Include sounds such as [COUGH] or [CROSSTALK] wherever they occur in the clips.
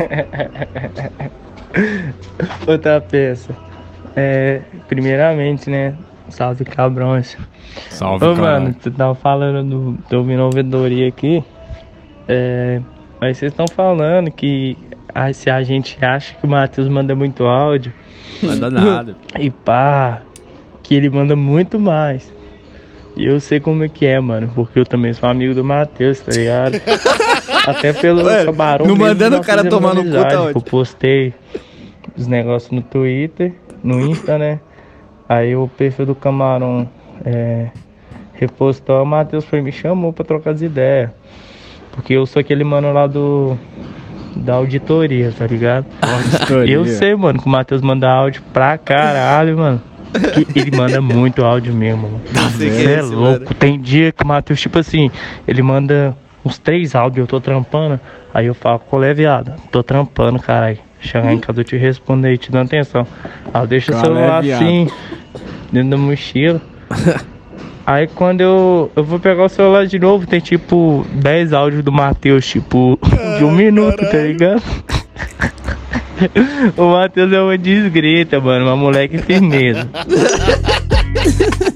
[LAUGHS] Outra peça. É, primeiramente, né? Salve cabrões. Salve, Ô, cara. mano, tu tava falando do, do ouvindo a ouvidoria aqui. É, mas vocês estão falando que ah, se a gente acha que o Matheus manda muito áudio. Manda nada. [LAUGHS] E pá, que ele manda muito mais. E eu sei como é que é, mano, porque eu também sou amigo do Matheus, tá ligado? [LAUGHS] Até pelo Mano, camarão. não mandando o cara tomar no cu, tá ótimo. Eu postei os negócios no Twitter, no Insta, né? Aí o perfil do camarão é, repostou, o Matheus foi me chamou pra trocar as ideias. Porque eu sou aquele mano lá do. Da auditoria, tá ligado? Auditoria. Eu sei, mano, que o Matheus manda áudio pra caralho, mano. Que ele manda muito áudio mesmo, mano. Você quem é é louco. mano. Tem dia que o Matheus, tipo assim, ele manda uns três áudios, eu tô trampando. Aí eu falo, qual é, viado? Tô trampando, caralho. Chegar em casa eu te respondo aí, te dando atenção. Aí eu deixo o Qual é, celular viado? assim, dentro da mochila. [LAUGHS] Aí quando eu, eu vou pegar o celular de novo, tem tipo 10 áudios do Matheus, tipo, [LAUGHS] de um minuto, tá ligado? [LAUGHS] o Matheus é uma desgrita, mano, uma moleque firmeza.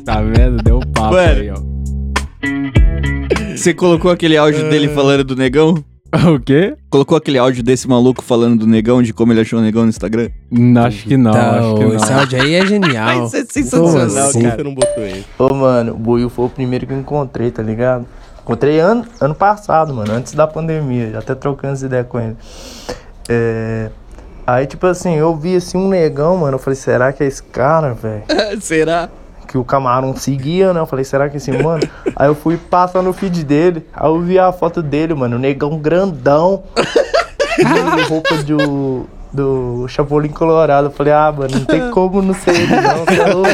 Tá vendo? Deu um papo Mano. aí, ó. Você colocou aquele áudio dele falando do negão? [LAUGHS] O quê? Colocou aquele áudio desse maluco falando do negão, de como ele achou o negão no Instagram? Hum, Acho que não, acho que Então, esse não. áudio aí é [LAUGHS] genial. Isso é sensacional, assim? cara. Você não botou ele. Ô, mano, o Buiu foi o primeiro que eu encontrei, tá ligado? Encontrei ano, ano passado, mano, antes da pandemia, já até trocando as ideias com ele. É... Aí, tipo assim, eu vi assim um negão, mano, eu falei, será que é esse cara, velho? [LAUGHS] Será? Que o camarão seguia, né? Eu falei, será que esse mano? [LAUGHS] Aí eu fui passar no feed dele, aí eu vi a foto dele, mano, o negão grandão, [LAUGHS] com roupa do, do Chapolin Colorado. Eu falei, ah, mano, não tem como não ser ele, não, você é louco.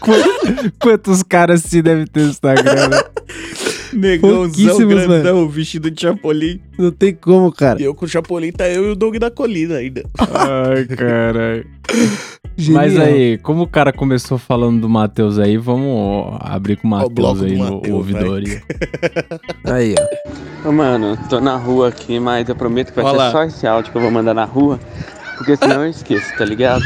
[LAUGHS] Qu- Quantos caras se deve ter no Instagram? né? Negãozão grandão, vestido de Chapolin. Não tem como, cara. E eu com o Chapolin, tá eu e o Doug da Colina ainda. Ai, caralho. Genial. Mas aí, como o cara começou falando do Matheus aí, vamos abrir com o Matheus aí no ouvidoria. [LAUGHS] Aí, ó. Ô, mano, tô na rua aqui, mas eu prometo que vai Olha lá. ser só esse áudio que eu vou mandar na rua. Porque senão eu esqueço, tá ligado?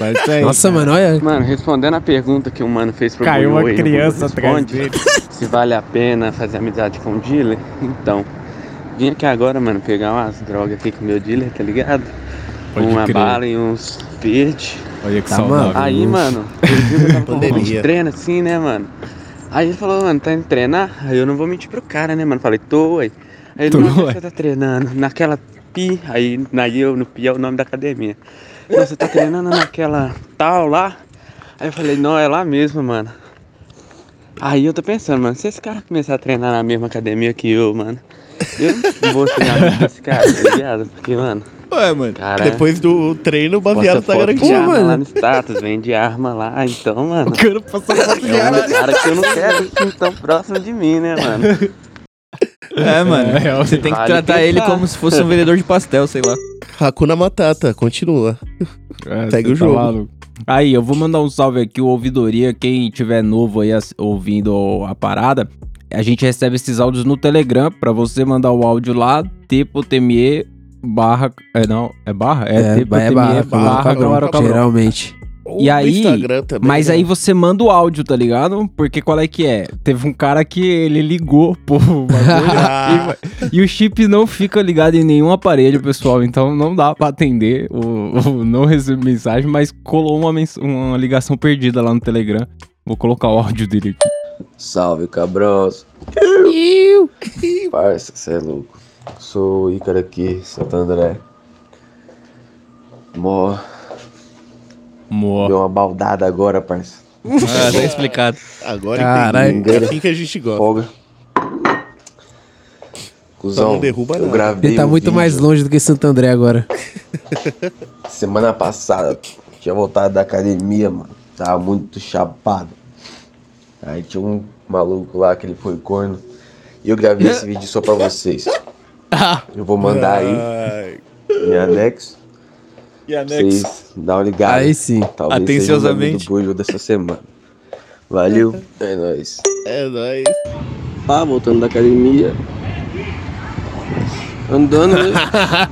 Mas isso aí, Nossa, cara. mano, olha. Mano, respondendo a pergunta que o mano fez pro Caiu uma aí no criança atrás Responde, dele. Se vale a pena fazer amizade com o dealer, então. Vim aqui agora, mano, pegar umas drogas aqui com o meu dealer, tá ligado? Pode uma crer. bala e uns verde. Olha que Tá, saudável. mano. Aí, mano, ele viu que eu tava com um de treino assim, né, mano? Aí ele falou, mano, tá indo treinar? Aí eu não vou mentir pro cara, né, mano? Falei, tô, ué. Aí ele, não, você tá treinando? Naquela pi, aí na eu, no pi é o nome da academia. Não, você tá treinando naquela tal lá? Aí eu falei, não, é lá mesmo, mano. Aí eu tô pensando, mano, se esse cara começar a treinar na mesma academia que eu, mano, eu não vou treinar desse cara, tá ligado? Porque, mano, Ué, mano. cara. Depois do treino, o baseado tá garantido. arma mano. lá no status, vende arma lá, então, mano. Quero passar foto de É arma. cara que eu não quero tão próximo de mim, né, mano? É, mano. É, Você tem que vale tratar ele como se fosse um vendedor de pastel, sei lá. Hakuna Matata, continua. É, Segue o jogo. maluco. Aí, eu vou mandar um salve aqui, o Ouvidoria. Quem tiver novo aí ouvindo a parada, a gente recebe esses áudios no Telegram. Pra você mandar o áudio lá, t.me barra. É, não, é barra? É, É, é barra, barra, barra, Camarão Cabrão. Geralmente. Ou E aí- também, Mas né? aí você manda o áudio, tá ligado? Porque qual é que é? Teve um cara que ele ligou [LAUGHS] bagulho Ah. e, e o chip não fica ligado em nenhum aparelho, pessoal. Então não dá pra atender o, o não receber mensagem, mas colou uma, mens- uma ligação perdida lá no Telegram. Vou colocar o áudio dele aqui. Salve, cabroso. Parça, cê é louco. Sou o Ícaro aqui, Santo André. Mó, Mó. deu uma baldada agora, parça. Ah, tá explicado. Agora Caralho. É assim que a gente gosta. Folga. Cusão, não derruba eu gravei Ele tá um muito vídeo mais longe do que Santo André agora. [LAUGHS] Semana passada, tinha voltado da academia, mano. Tava muito chapado. Aí tinha um maluco lá que ele foi corno. E eu gravei esse [LAUGHS] vídeo só pra vocês. Eu vou mandar aí, em anexo. E pra Vocês dá uma ligada. Aí sim. Talvez Atenciosamente. seja o Bujo dessa semana. Valeu, é nóis. é nóis. Pá, voltando da academia. andando, né?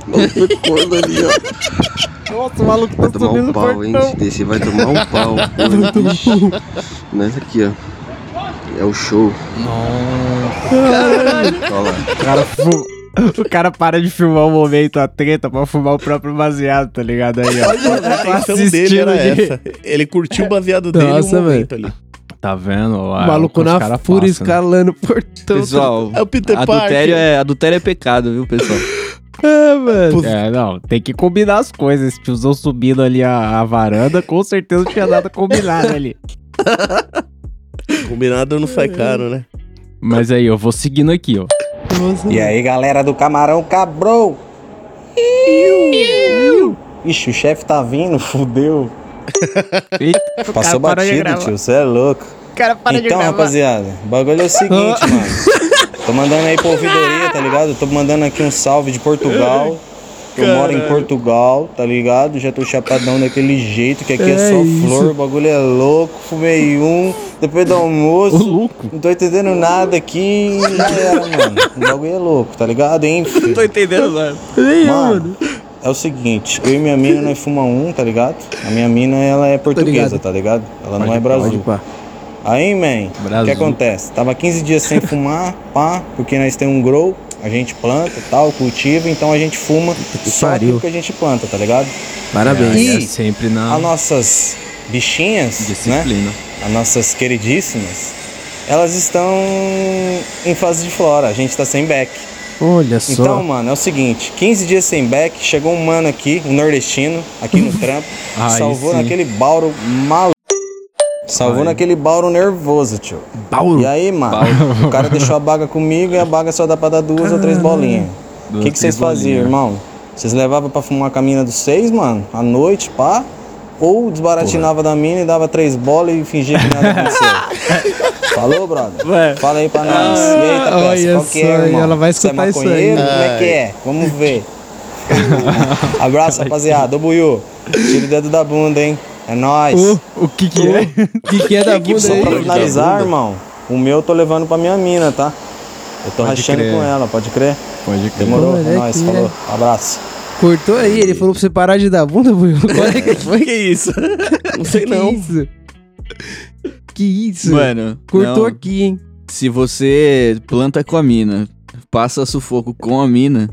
O maluco foi corno ali, ó. Nossa, o maluco Vai tomar um pau, hein? Se descer, vai tomar um pau. [LAUGHS] Porra. Nós aqui, ó. É o show. Nossa. Olha lá. O cara, fu- [LAUGHS] o cara para de filmar o momento, a treta, pra fumar o próprio baseado, tá ligado? Aí, ó. A intenção dele era de- essa. Ele curtiu o baseado dele Nossa, no momento ali. Tá vendo? O maluco na fúria fúria escalando o portão. Pessoal, É o Peter adultério é, adultério é pecado, viu, pessoal? [LAUGHS] É, mano. É, não, tem que combinar as coisas. Esse tiozão subindo ali a, a varanda, com certeza tinha nada combinado ali. [LAUGHS] Combinado não sai caro, né? Mas aí, eu vou seguindo aqui, ó. Nossa, E aí, galera do Camarão Cabrou! Ixi, o chefe tá vindo, fudeu. [LAUGHS] Eita, Passou batido, tio, você é louco. O cara então, rapaziada, o bagulho é o seguinte, [LAUGHS] mano. Tô mandando aí pra ouvidoria, tá ligado? Tô mandando aqui um salve de Portugal. Eu moro em Portugal, tá ligado? Já tô chapadão daquele jeito, que aqui é, É só isso. flor, o bagulho é louco. Fumei um, depois do almoço. Não tô entendendo nada aqui. Já era, mano. O bagulho é louco, tá ligado? Enfim. [LAUGHS] Tô entendendo nada. Mano, é o seguinte, eu e minha mina nós fumamos um, tá ligado? A minha mina, ela é portuguesa, ligado. tá ligado? Ela não Pode é pá, Brasil. Aí, man, o que acontece? Tava 15 dias sem fumar, pá, porque nós temos um grow, a gente planta tal, cultiva, então a gente fuma que só pariu. que a gente planta, tá ligado? Parabéns. É, é E sempre na As nossas bichinhas, né? disciplina. As nossas queridíssimas, elas estão em fase de flora, a gente tá sem beck. Olha só. Então, mano, é o seguinte, 15 dias sem back, chegou um mano aqui, um nordestino, aqui no [LAUGHS] trampo, salvou sim. naquele bauro maluco. Salvou Aí. naquele bauro nervoso, tio. Bauro. E aí, mano, o cara deixou a baga comigo e a baga só dá pra dar duas ou três bolinhas. O que, que vocês faziam, irmão? Vocês levavam pra fumar com a mina dos seis, mano, à noite, pá? Ou desbaratinava da mina e dava três bolas e fingia que nada aconteceu? [LAUGHS] Falou, brother? Fala aí pra nós. E aí, Tapeça, Olha qual que é, irmão? ela vai Você é escutar isso aí. maconheiro? Como é que é? Vamos ver. [LAUGHS] Abraço, rapaziada. Ô, Buiu, tira o dedo da bunda, hein? É nóis. Ô, O que que é? O [LAUGHS] que, que é da bunda Só aí? pra finalizar, irmão, o meu eu tô levando pra minha mina, tá? Eu tô Pode rachando crer. com ela, pode crer? Pode crer. Demorou? Olha É nóis, aqui, falou. né? Abraço. Cortou aí, ele falou pra você parar de dar bunda, Buiu. [LAUGHS] Olha que foi. Que isso? [LAUGHS] Não sei Que não. isso? Que isso? Mano, Cortou não. aqui, hein? se você planta com a mina, passa sufoco com a mina,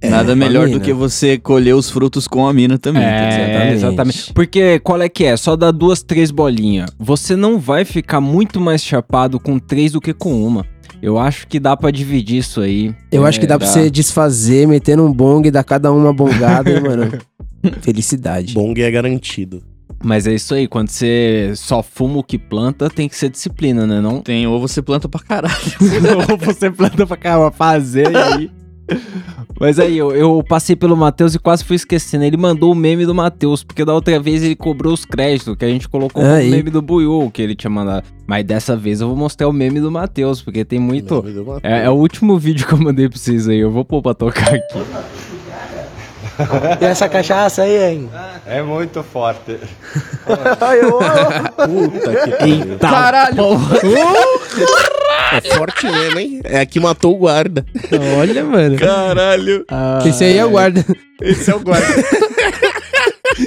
É, nada melhor do que você colher os frutos com a mina também. tá? É, Exatamente. exatamente. Porque qual é que é? Só dá duas, três bolinhas. Você não vai ficar muito mais chapado com três do que com uma. Eu acho que dá pra dividir isso aí. Eu É, acho que dá pra dá. você desfazer, metendo um bong, dar cada um uma bongada, hein, mano. [LAUGHS] Felicidade. Bong é garantido. Mas é isso aí, quando você só fuma o que planta, tem que ser disciplina, né? Não Tem, ou você planta pra caralho. [LAUGHS] Ou você planta pra caramba, fazer e aí. Mas aí, eu, eu passei pelo Matheus e quase fui esquecendo. Ele mandou o meme do Matheus, porque da outra vez ele cobrou os créditos, que a gente colocou o Aí. meme do Buiu que ele tinha mandado. Mas dessa vez eu vou mostrar o meme do Matheus, porque tem muito. É, é o último vídeo que eu mandei pra vocês aí. Eu vou pôr pra tocar aqui. E essa cachaça aí, hein? É muito forte. [LAUGHS] Puta que pariu. Caralho! [LAUGHS] É forte mesmo, hein? É a que matou o guarda. Olha, mano. Caralho. Esse aí é o guarda. Esse é o guarda. [LAUGHS]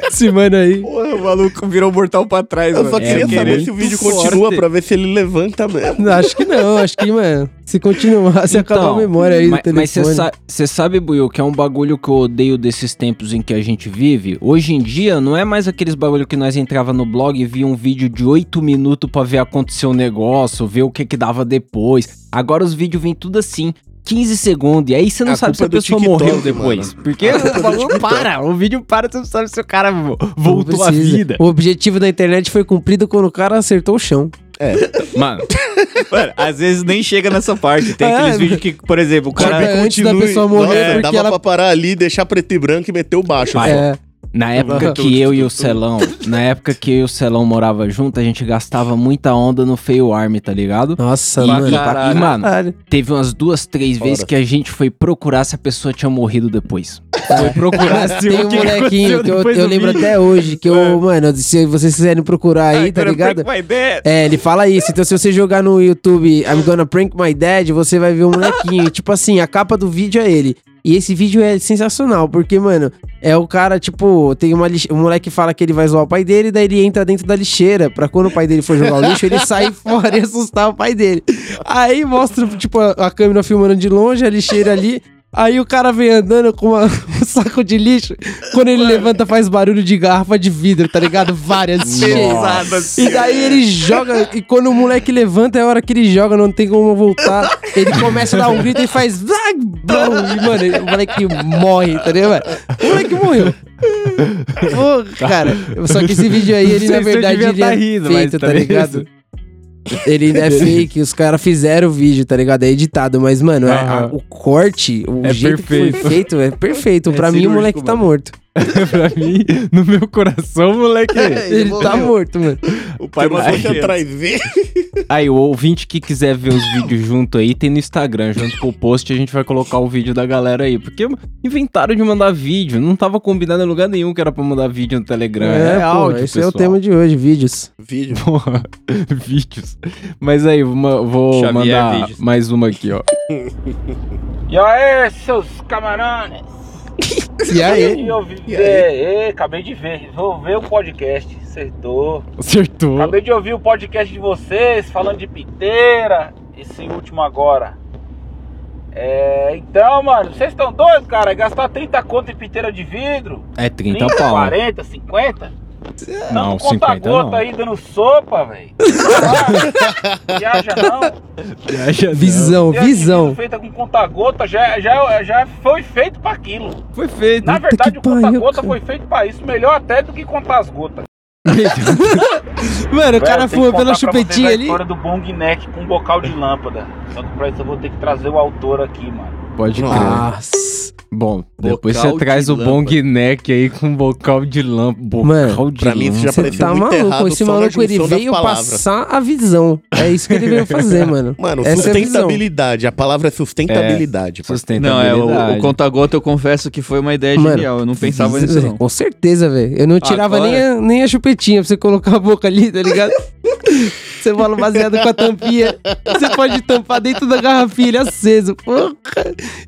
Esse mano aí. Porra, o maluco virou o mortal pra trás, Eu mano. só queria É saber se o vídeo continua forte. pra ver se ele levanta mesmo. Acho que não, acho que, mano. Se continuar, se acabar a memória aí do Então, mas telefone. você sa sabe, Buiu, que é um bagulho que eu odeio desses tempos em que a gente vive? Hoje em dia, não é mais aqueles bagulho que nós entrava no blog e via um vídeo de 8 minutos pra ver acontecer o negócio, ver o que que dava depois. Agora os vídeos vêm tudo assim. 15 segundos, e aí você não A sabe se a é pessoa TikTok, morreu depois. mano. Porque A culpa [LAUGHS] é para, o vídeo para, você não sabe se o cara vo- Não voltou à vida. O objetivo da internet foi cumprido quando o cara acertou o chão. Mano, [LAUGHS] Mano, às vezes nem chega nessa parte. Tem É, aqueles vídeos que, por exemplo, o cara. Sabe, antes da pessoa morrer, Nossa, porque dava ela- pra parar ali, deixar preto e branco e meter o baixo. É. Na época que eu e o Celão, na época que eu e o Celão morava junto, a gente gastava muita onda no Feio Arm, tá ligado? Nossa, Pra mano. caralho. E, mano, Caralho. teve umas duas, três vezes que a gente foi procurar se a pessoa tinha morrido depois. Foi procurar se Tem um que molequinho que eu, eu lembro vídeo. até hoje, que eu, mano, se vocês quiserem procurar aí, tá ligado? My dad. É, ele fala isso. Então, se você jogar no YouTube I'm gonna prank my dad, você vai ver um molequinho. tipo assim, a capa do vídeo é ele. E esse vídeo é sensacional, porque, mano, é o cara, tipo, tem uma lixe... O moleque fala que ele vai zoar o pai dele, daí ele entra dentro da lixeira, pra quando o pai dele for jogar o lixo, ele sair [LAUGHS] fora e assustar o pai dele. Aí mostra, tipo, a, a câmera filmando de longe, a lixeira ali. Aí o cara vem andando com uma- [LAUGHS] um saco de lixo. Quando ele levanta, faz barulho de garrafa de vidro, tá ligado? Várias cheias. E daí ele joga. E quando o moleque levanta, é a hora que ele joga, não tem como voltar. Ele começa a dar um grito e faz. E, mano, o moleque morre, tá ligado? O moleque morreu. Pô, cara. Só que esse vídeo aí, ele na verdade ele tá é rindo, mas feito, tá também ligado? Ele é fake, os caras fizeram o vídeo, tá ligado? É editado, mas, mano, é- a- o corte, o É jeito que perfeito. foi feito é perfeito. [LAUGHS] É pra mim, o moleque tá mano. morto. [LAUGHS] pra mim, no meu coração, moleque. Ele, tá morto, mano. O pai mandou Aí, que atrás ver. Aí, o ouvinte que quiser ver os vídeos junto aí, tem no Instagram, junto com o post, a gente vai colocar o vídeo da galera aí. Porque inventaram de mandar vídeo, não tava combinado em lugar nenhum que era pra mandar vídeo no Telegram. É, pô, áudio, esse é o pessoal. tema de hoje, vídeos. Vídeo. [LAUGHS] Porra, vídeos. Mas aí, uma- vou Xavier mandar Vídeos. mais uma aqui, ó. E aí, seus camaradas? E aí? Eu vi, é, é, acabei de ver. Vou ver o podcast. Acertou. Acertou. Acabei de ouvir o podcast de vocês falando de piteira. Esse último agora. É, então, mano, vocês estão doidos, cara? Gastar 30 conto em piteira de vidro? É 30 pau. 40, 50? Não, Dando conta 50 gota não. aí dando sopa, velho. [LAUGHS] Viaja não. Viaja Visão, de visão. feita com conta gota já, já, já foi feito pra aquilo. Foi feito. Na verdade, o conta pariu, gota cara. foi feito pra isso, melhor até do que contar as gotas. [LAUGHS] Mano, o cara fuma pela chupetinha a ali. história do bong neck com um bocal de lâmpada. Só que pra isso eu vou ter que trazer o autor aqui, mano. Pode crer. Nossa. Bom, depois Bocal você traz de o bong neck aí com bocal de lâmpada. Bocal Mano, de pra mim isso já lâmpada. Você tá muito maluco? errado Esse maluco ele veio passar a visão. É isso que ele veio fazer, mano. Mano, Essa é a sustentabilidade. A palavra é sustentabilidade. parceiro. Não, é, o, Sustentabilidade. o conta-gota eu confesso que foi uma ideia Mano, genial. Eu não pensava nisso, não. Com certeza, velho. Eu não tirava Agora- nem, a, nem a chupetinha pra você colocar a boca ali, tá ligado? [LAUGHS] Você fala baseado com a tampinha. Você pode tampar dentro da garrafinha, ele é aceso. Porra.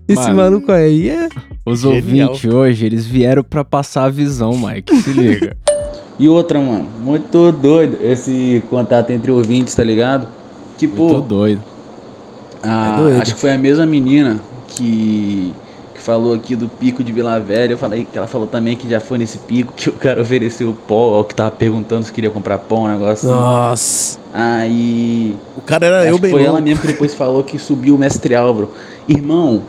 Esse Mano. maluco aí é. Os Genial. ouvintes hoje, eles vieram pra passar a visão, Mike. Se liga. [LAUGHS] E outra, mano, muito doido esse contato entre ouvintes, tá ligado? Tipo, Tô doido. a- É doido. acho que foi a mesma menina que, que falou aqui do pico de Vila Velha. Eu falei que ela falou também que já foi nesse pico que o cara [LAUGHS] ofereceu pó, ó, que tava perguntando se queria comprar pão, um negócio assim. Nossa. Aí. O cara era acho eu que bem Foi ela mesmo que depois falou que subiu o mestre Álvaro. Irmão,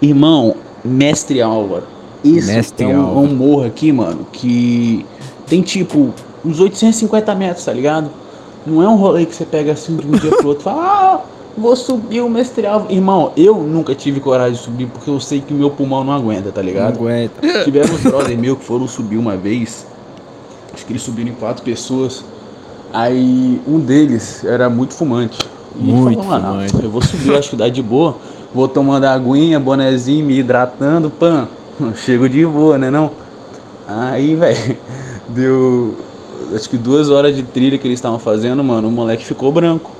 irmão, mestre Álvaro. Isso Mestre é um, Álvaro. um morro aqui, mano, que tem tipo uns 850 metros, tá ligado? Não é um rolê que você pega assim de um dia pro outro e fala, ah, vou subir o mestre Álvaro. Irmão, eu nunca tive coragem de subir porque eu sei que o meu pulmão não aguenta, tá ligado? aguenta. [LAUGHS] Tivemos brother meu que foram subir uma vez. Acho que eles subiram em quatro pessoas. Aí um deles era muito fumante. E Muito falou, fumante. eu vou subir, acho que dá de boa. Vou tomando aguinha, bonezinho, me hidratando, pã. [LAUGHS] Chego de boa, né não? Aí, velho, [LAUGHS] deu acho que duas horas de trilha que eles estavam fazendo, mano. O moleque ficou branco.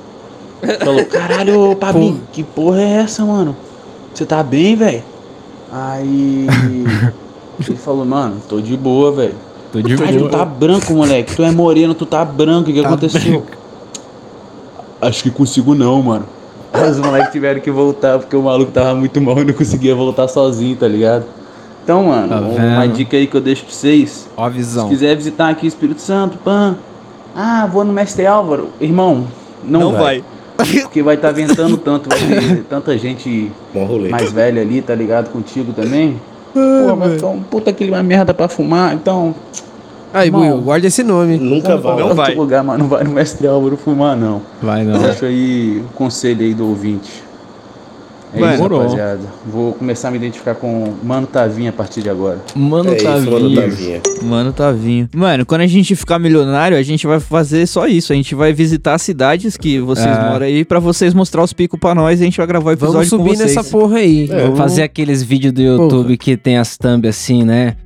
Falou, caralho, ô, Pabinho, que porra é essa, mano? Você tá bem, velho? Aí [LAUGHS] ele falou, mano, tô de boa, velho. Tô de Mas tu boa. tá branco, moleque. Tu é moreno, tu tá branco. O que aconteceu? Acho que consigo não, mano. Aí Os moleques tiveram que voltar porque o maluco tava muito mal e não conseguia voltar sozinho, tá ligado? Então, mano, Tá uma dica aí que eu deixo pra vocês. Ó a Se visão. quiser visitar aqui o Espírito Santo, pan. Ah, vou no Mestre Álvaro. Irmão, não, Não vai. Porque vai estar ventando tanto, vai ter tanta gente mais velha ali, tá ligado? Contigo também. Pô, vai ficar um puta clima merda pra fumar, então. Aí, Buiu, guarda esse nome. Nunca vai. Não vai. Lugar, mas não vai no Mestre Álvaro fumar, não. Vai não. Deixa aí um conselho aí do ouvinte. É Vai. isso, Demorou. rapaziada. Vou começar a me identificar com Mano Tavinha a partir de agora. Mano, É isso, mano. Tavinha. Mano. Mano, quando a gente ficar milionário, a gente vai fazer só isso. A gente vai visitar as cidades que vocês É. moram aí pra vocês mostrar os picos pra nós e a gente vai gravar o episódio Vamos com subir vocês. nessa porra aí. É. Vamos- Fazer aqueles vídeos do YouTube que tem as thumb assim, né?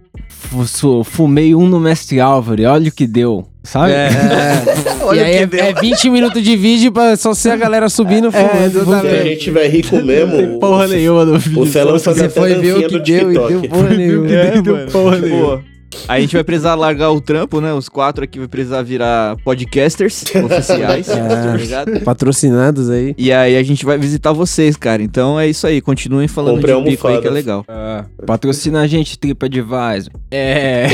Fumei um no Mestre Álvaro, e olha o que deu. Sabe? É. [LAUGHS] e aí é, é 20 minutos de vídeo pra só ser a galera subindo fumando. Se a gente tiver rico mesmo, porra nenhuma no vídeo. o Celão fazer Você foi ver o dancinha que do deu e TikTok. deu porra nenhuma. É, deu porra Pô, nenhuma. A gente vai precisar largar o trampo, né? Os quatro aqui vai precisar virar podcasters [LAUGHS] oficiais, tá ligado? Patrocinados aí. E aí a gente vai visitar vocês, cara. Então é isso aí. Continuem falando Comprei de pico aí que é almofadas. legal. Ah, patrocina a gente, TripAdvisor. É.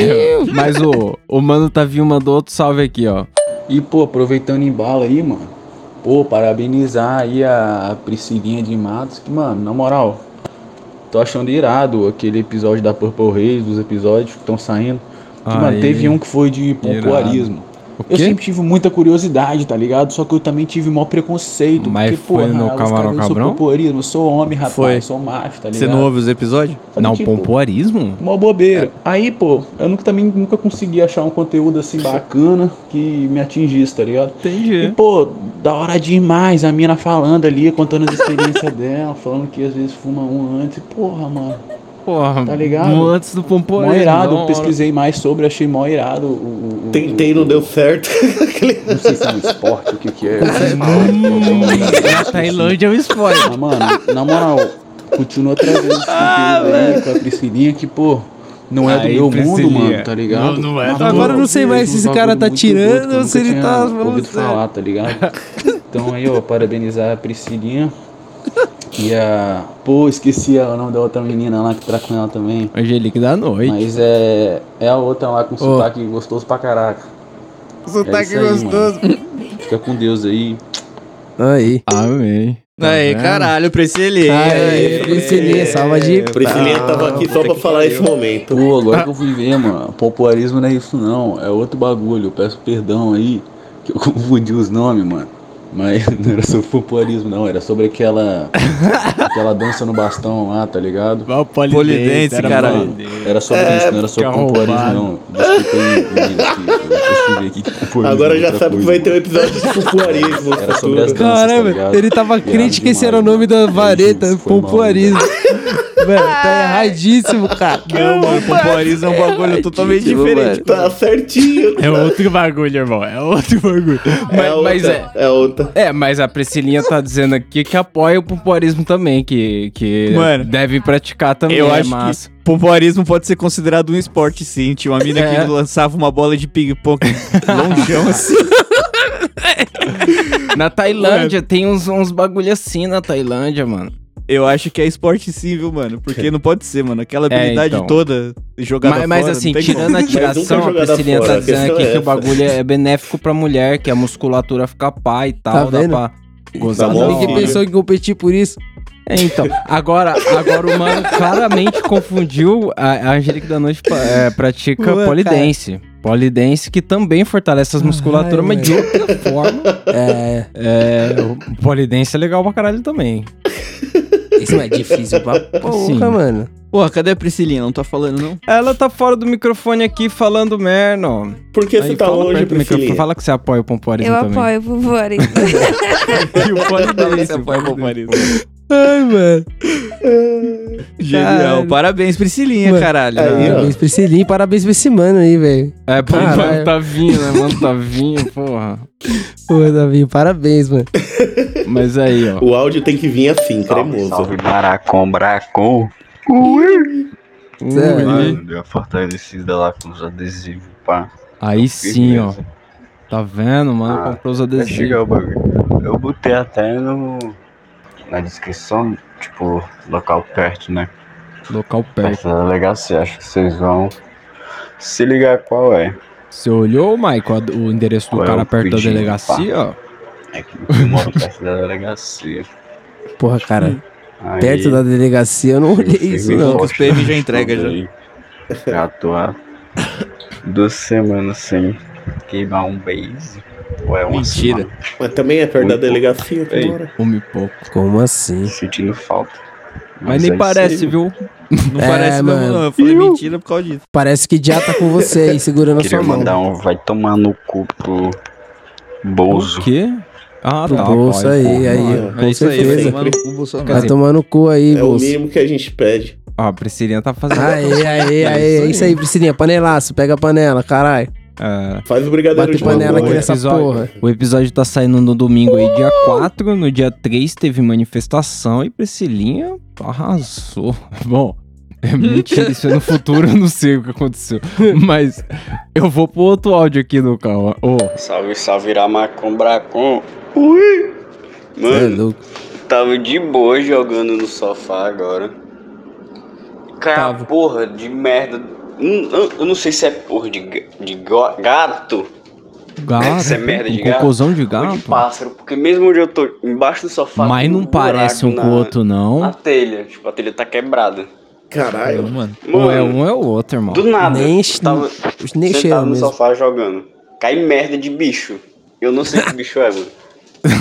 [LAUGHS] Mas o, o Mano Tavinho mandou outro salve aqui, ó. E, pô, aproveitando em bala aí, mano. Pô, parabenizar aí a Priscilinha de Matos, que, mano, na moral, tô achando irado aquele episódio da Purple Reis, dos episódios que estão saindo. Que, mano, teve um que foi de pompoarismo. Eu sempre tive muita curiosidade, tá ligado? Só que eu também tive maior preconceito. Mas porque, foi porra, no Camarão falam, Eu sou Cabrão? pompoarismo, eu sou homem, rapaz, Foi. eu sou macho, tá ligado? Você não ouve os episódios? Não, tipo, pompoarismo? Uma bobeira. Aí, pô, eu nunca, também nunca consegui achar um conteúdo assim bacana que me atingisse, tá ligado? E, Entendi. pô, da hora demais a mina falando ali, contando as experiências [LAUGHS] dela, falando que às vezes fuma um antes. Porra, mano. Porra, Tá ligado? um antes do Mó pompoarismo. irado, hora. pesquisei mais sobre, achei mó irado. O, o- o- Tentei, não deu certo. [LAUGHS] Não sei se é um esporte, o que que é. Na Tailândia é um spoiler. Mas, mano, na moral, continua trazendo esse conteúdo aí com a Priscilinha que, pô, não é do Aí, meu mundo, mano, tá ligado? Não, não é Mas, do pô, Agora eu não sei mais se esse cara tá tirando ou se ele tá ouvido falar, tá ligado? [LAUGHS] Então aí, ó, parabenizar a Priscilinha. E a. Pô, esqueci o nome da outra menina lá que tá com ela também. Angelique da noite. Mas é. É a outra lá com Ô. sotaque gostoso pra caraca. Sotaque É aí, gostoso. Fica com Deus aí. Aí. Amém. Tá Aí, vendo? caralho, Priscilinha. Aí, Priscilinha, salva de. Priscilinha tava aqui só pra falar esse momento. Pô, agora que eu fui ver, mano, popularismo não é isso não, é outro bagulho. Eu peço perdão aí, que eu [LAUGHS] confundi os nomes, mano. Mas [LAUGHS] não era sobre popularismo, não, era sobre aquela. aquela dança no bastão lá, tá ligado? Polidense, era caralho. polidense. Era sobre É, isso, não era sobre roubado. não. Desculpa aí, aqui. Aqui que popularismo Agora é já sabe que coisa, vai ter um episódio de popularismo. no Era sobre as danças, tá Caramba, ligado? ele tava crente que esse era o nome da vareta, mal, pompoarismo. [LAUGHS] Velho, tá erradíssimo, cara. Não, mano, pompoarismo é um bagulho totalmente Tipo, diferente. Tá certinho. É outro bagulho, irmão. É outro bagulho. Mas, É outra. mas é. é outra. É, mas a Priscilinha tá dizendo aqui que apoia o pompoarismo também, que, que Mano, deve praticar também. Eu é acho massa. que pompoarismo pode ser considerado um esporte, sim. Tinha uma mina É. que lançava uma bola de ping-pong [LAUGHS] longeão assim. Na Tailândia tem uns, uns bagulho assim na Tailândia, mano. Eu acho que é esporte sim, viu, mano? Porque não pode ser, mano. Aquela É, habilidade então. toda jogada Mas, mas fora, assim, não tem tirando como. a tiração, a Priscilinha tá dizendo aqui é que o bagulho é benéfico pra mulher, que a musculatura fica pá e tal, dá pra gozar Dá da mó hora. Ninguém pensou em competir por isso. É, então, agora, agora o mano claramente confundiu a, a Angelique da Noite pa- é, pratica Ué, polidense. Polidense que também fortalece as musculaturas, Ai, mas de outra forma. É. É, polidense é legal pra caralho também. Isso é difícil pra Sim. porra, mano. Porra, cadê a Priscilinha? Não tá falando, não? Ela tá fora do microfone aqui falando merda. Por que Aí, você tá longe, perto do microfone, Priscilinha? Fala que você apoia o pompoarismo Eu também. apoio o pompoarismo. [LAUGHS] E o polidense, o apoia o polidense. Ai, mano. Genial. Caralho. Parabéns, Priscilinha, Mano, caralho. Aí. Parabéns Lin, parabéns pra esse mano aí, velho. É, pô, mano, tá vindo, né? Mano, tá vindo, porra. Pô, Davi, parabéns, mano. Mas aí, ó. O áudio tem que vir assim, cremoso. Salve Maracom Bracom. Sério? Mano, deu uma fortalecida lá com os adesivos, pá. Aí sim, ó. Tá vendo, mano? Ah, Comprou os adesivos. chegar o bagulho. Eu botei até no. Na descrição, tipo, local perto, né? Local perto. Perto da delegacia. Acho que vocês vão se ligar qual é. Você olhou, Michael, o endereço do Qual é cara o perto da pedido, delegacia, ó? É que eu moro perto da delegacia. Porra, cara. Aí, Perto da delegacia eu não olhei isso, não. Os PM já no entrega, já. Já tô há duas semanas sem queimar um base. Ou é uma Mentira. semana. Mas também é perto da delegacia, hora. Um e pouco. Como assim? Sentindo falta. Mas é nem isso parece, viu? Não É, parece mesmo, mano. não. Eu falei mentira por causa disso. Parece que já tá com você aí, segurando a Queria sua mão. mandar um vai tomar no cu pro Bozo. O quê? Ah, Pro tá. bolso pode, aí, pô. aí, Mano. É Com aí, vai certeza. cu. Vai tomar no cu aí, É o bolso. mínimo que a gente pede. Ó, a Priscilinha tá fazendo. Aí, aí, [LAUGHS] aí, é isso aí, Priscilinha, panelaço, pega a panela, caralho. É. Faz o brigadeiro Bate de panela aqui nessa episódio, porra. O episódio tá saindo no domingo aí, dia 4. No dia 3 teve manifestação e Priscilinha arrasou. [LAUGHS] Bom, é mentira, isso é no futuro, eu não sei o que aconteceu. [LAUGHS] Mas eu vou pro outro áudio aqui no carro. Ô, Salve, salve, Ramacom Bracom. Ui! É Mano, louco. tava de boa jogando no sofá agora. Cara, porra de merda. Hum, Eu, não sei se é porra de, de gato. gato, [LAUGHS] Isso é merda de um gato. cocôzão de Ou de gato. pássaro. Porque mesmo onde eu tô embaixo do sofá. Mas não um parece um com o outro, não. Na telha. Tipo, a telha tá quebrada. Caralho. mano. Ou é um é o outro, irmão. Do nada. Nem, eu tava nem sentado cheiro no mesmo. sofá jogando. Cai merda de bicho. Eu não sei que bicho é, mano.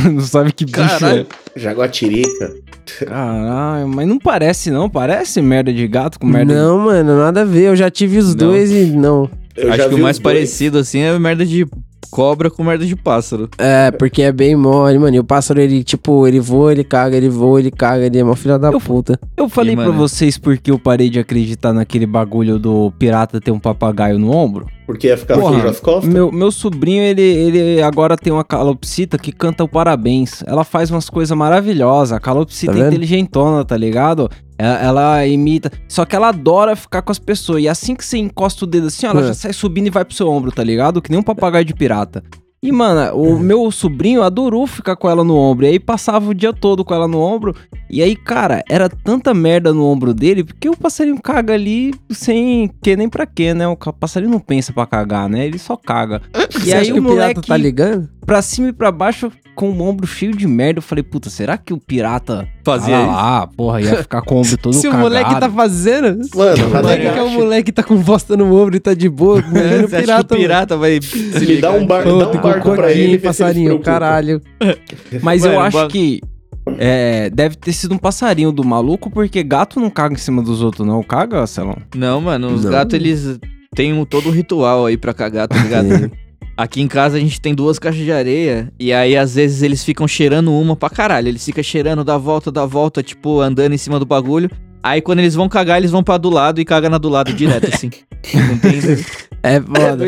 [LAUGHS] não sabe que bicho Caralho. Jaguatirica. Caralho, mas não parece não. Parece merda de gato com merda Não, mano, nada a ver. Eu já tive os dois e não. Eu Acho já que vi o mais dois. parecido assim é merda de cobra com merda de pássaro. É, porque é bem mole, mano. E o pássaro, ele, tipo, ele voa, ele caga, ele voa, ele caga, ele é uma filha da puta. Eu falei E, pra mano, vocês porque eu parei de acreditar naquele bagulho do pirata ter um papagaio no ombro. Porque ia ficar Porra, as costas? Meu, meu sobrinho, ele, ele agora tem uma calopsita que canta o parabéns. Ela faz umas coisas maravilhosas. A calopsita Tá é inteligentona, tá ligado? Ela, ela imita. Só que ela adora ficar com as pessoas. E assim que você encosta o dedo assim, ó, ela É. já sai subindo e vai pro seu ombro, tá ligado? Que nem um papagaio de pirata. E, mano, o meu sobrinho adorou ficar com ela no ombro. E aí passava o dia todo com ela no ombro. E aí, cara, era tanta merda no ombro dele, porque o passarinho caga ali sem que nem pra quê, né? O passarinho não pensa pra cagar, né? Ele só caga. E Você aí acha o o pirata moleque tá ligando? pra cima e pra baixo com o ombro cheio de merda. Eu falei, puta, será que o pirata Fazia ah, isso? lá, porra, ia ficar com o ombro todo [LAUGHS] Se o cagado? moleque tá fazendo. Mano, Mano, Radagast. que é o moleque tá com bosta no ombro e tá de boa. [LAUGHS] Imagina o Você acha que pirata. o pirata vai Se me dá um, bar, Pô, dá um barco pra ele, passarinho, caralho. [LAUGHS] Mas eu Mano, acho ba- que é, deve ter sido um passarinho do maluco, porque gato não caga em cima dos outros, não. Caga, Celão? Não, mano, os gatos eles têm um, todo um ritual aí pra cagar, tá ligado? Aqui em casa a gente tem duas caixas de areia e aí às vezes eles ficam cheirando uma pra caralho. Eles ficam cheirando da volta, da volta, tipo, andando em cima do bagulho. Aí quando eles vão cagar, eles vão pra do lado e cagam na do lado direto, assim. [LAUGHS] Não tem. É foda.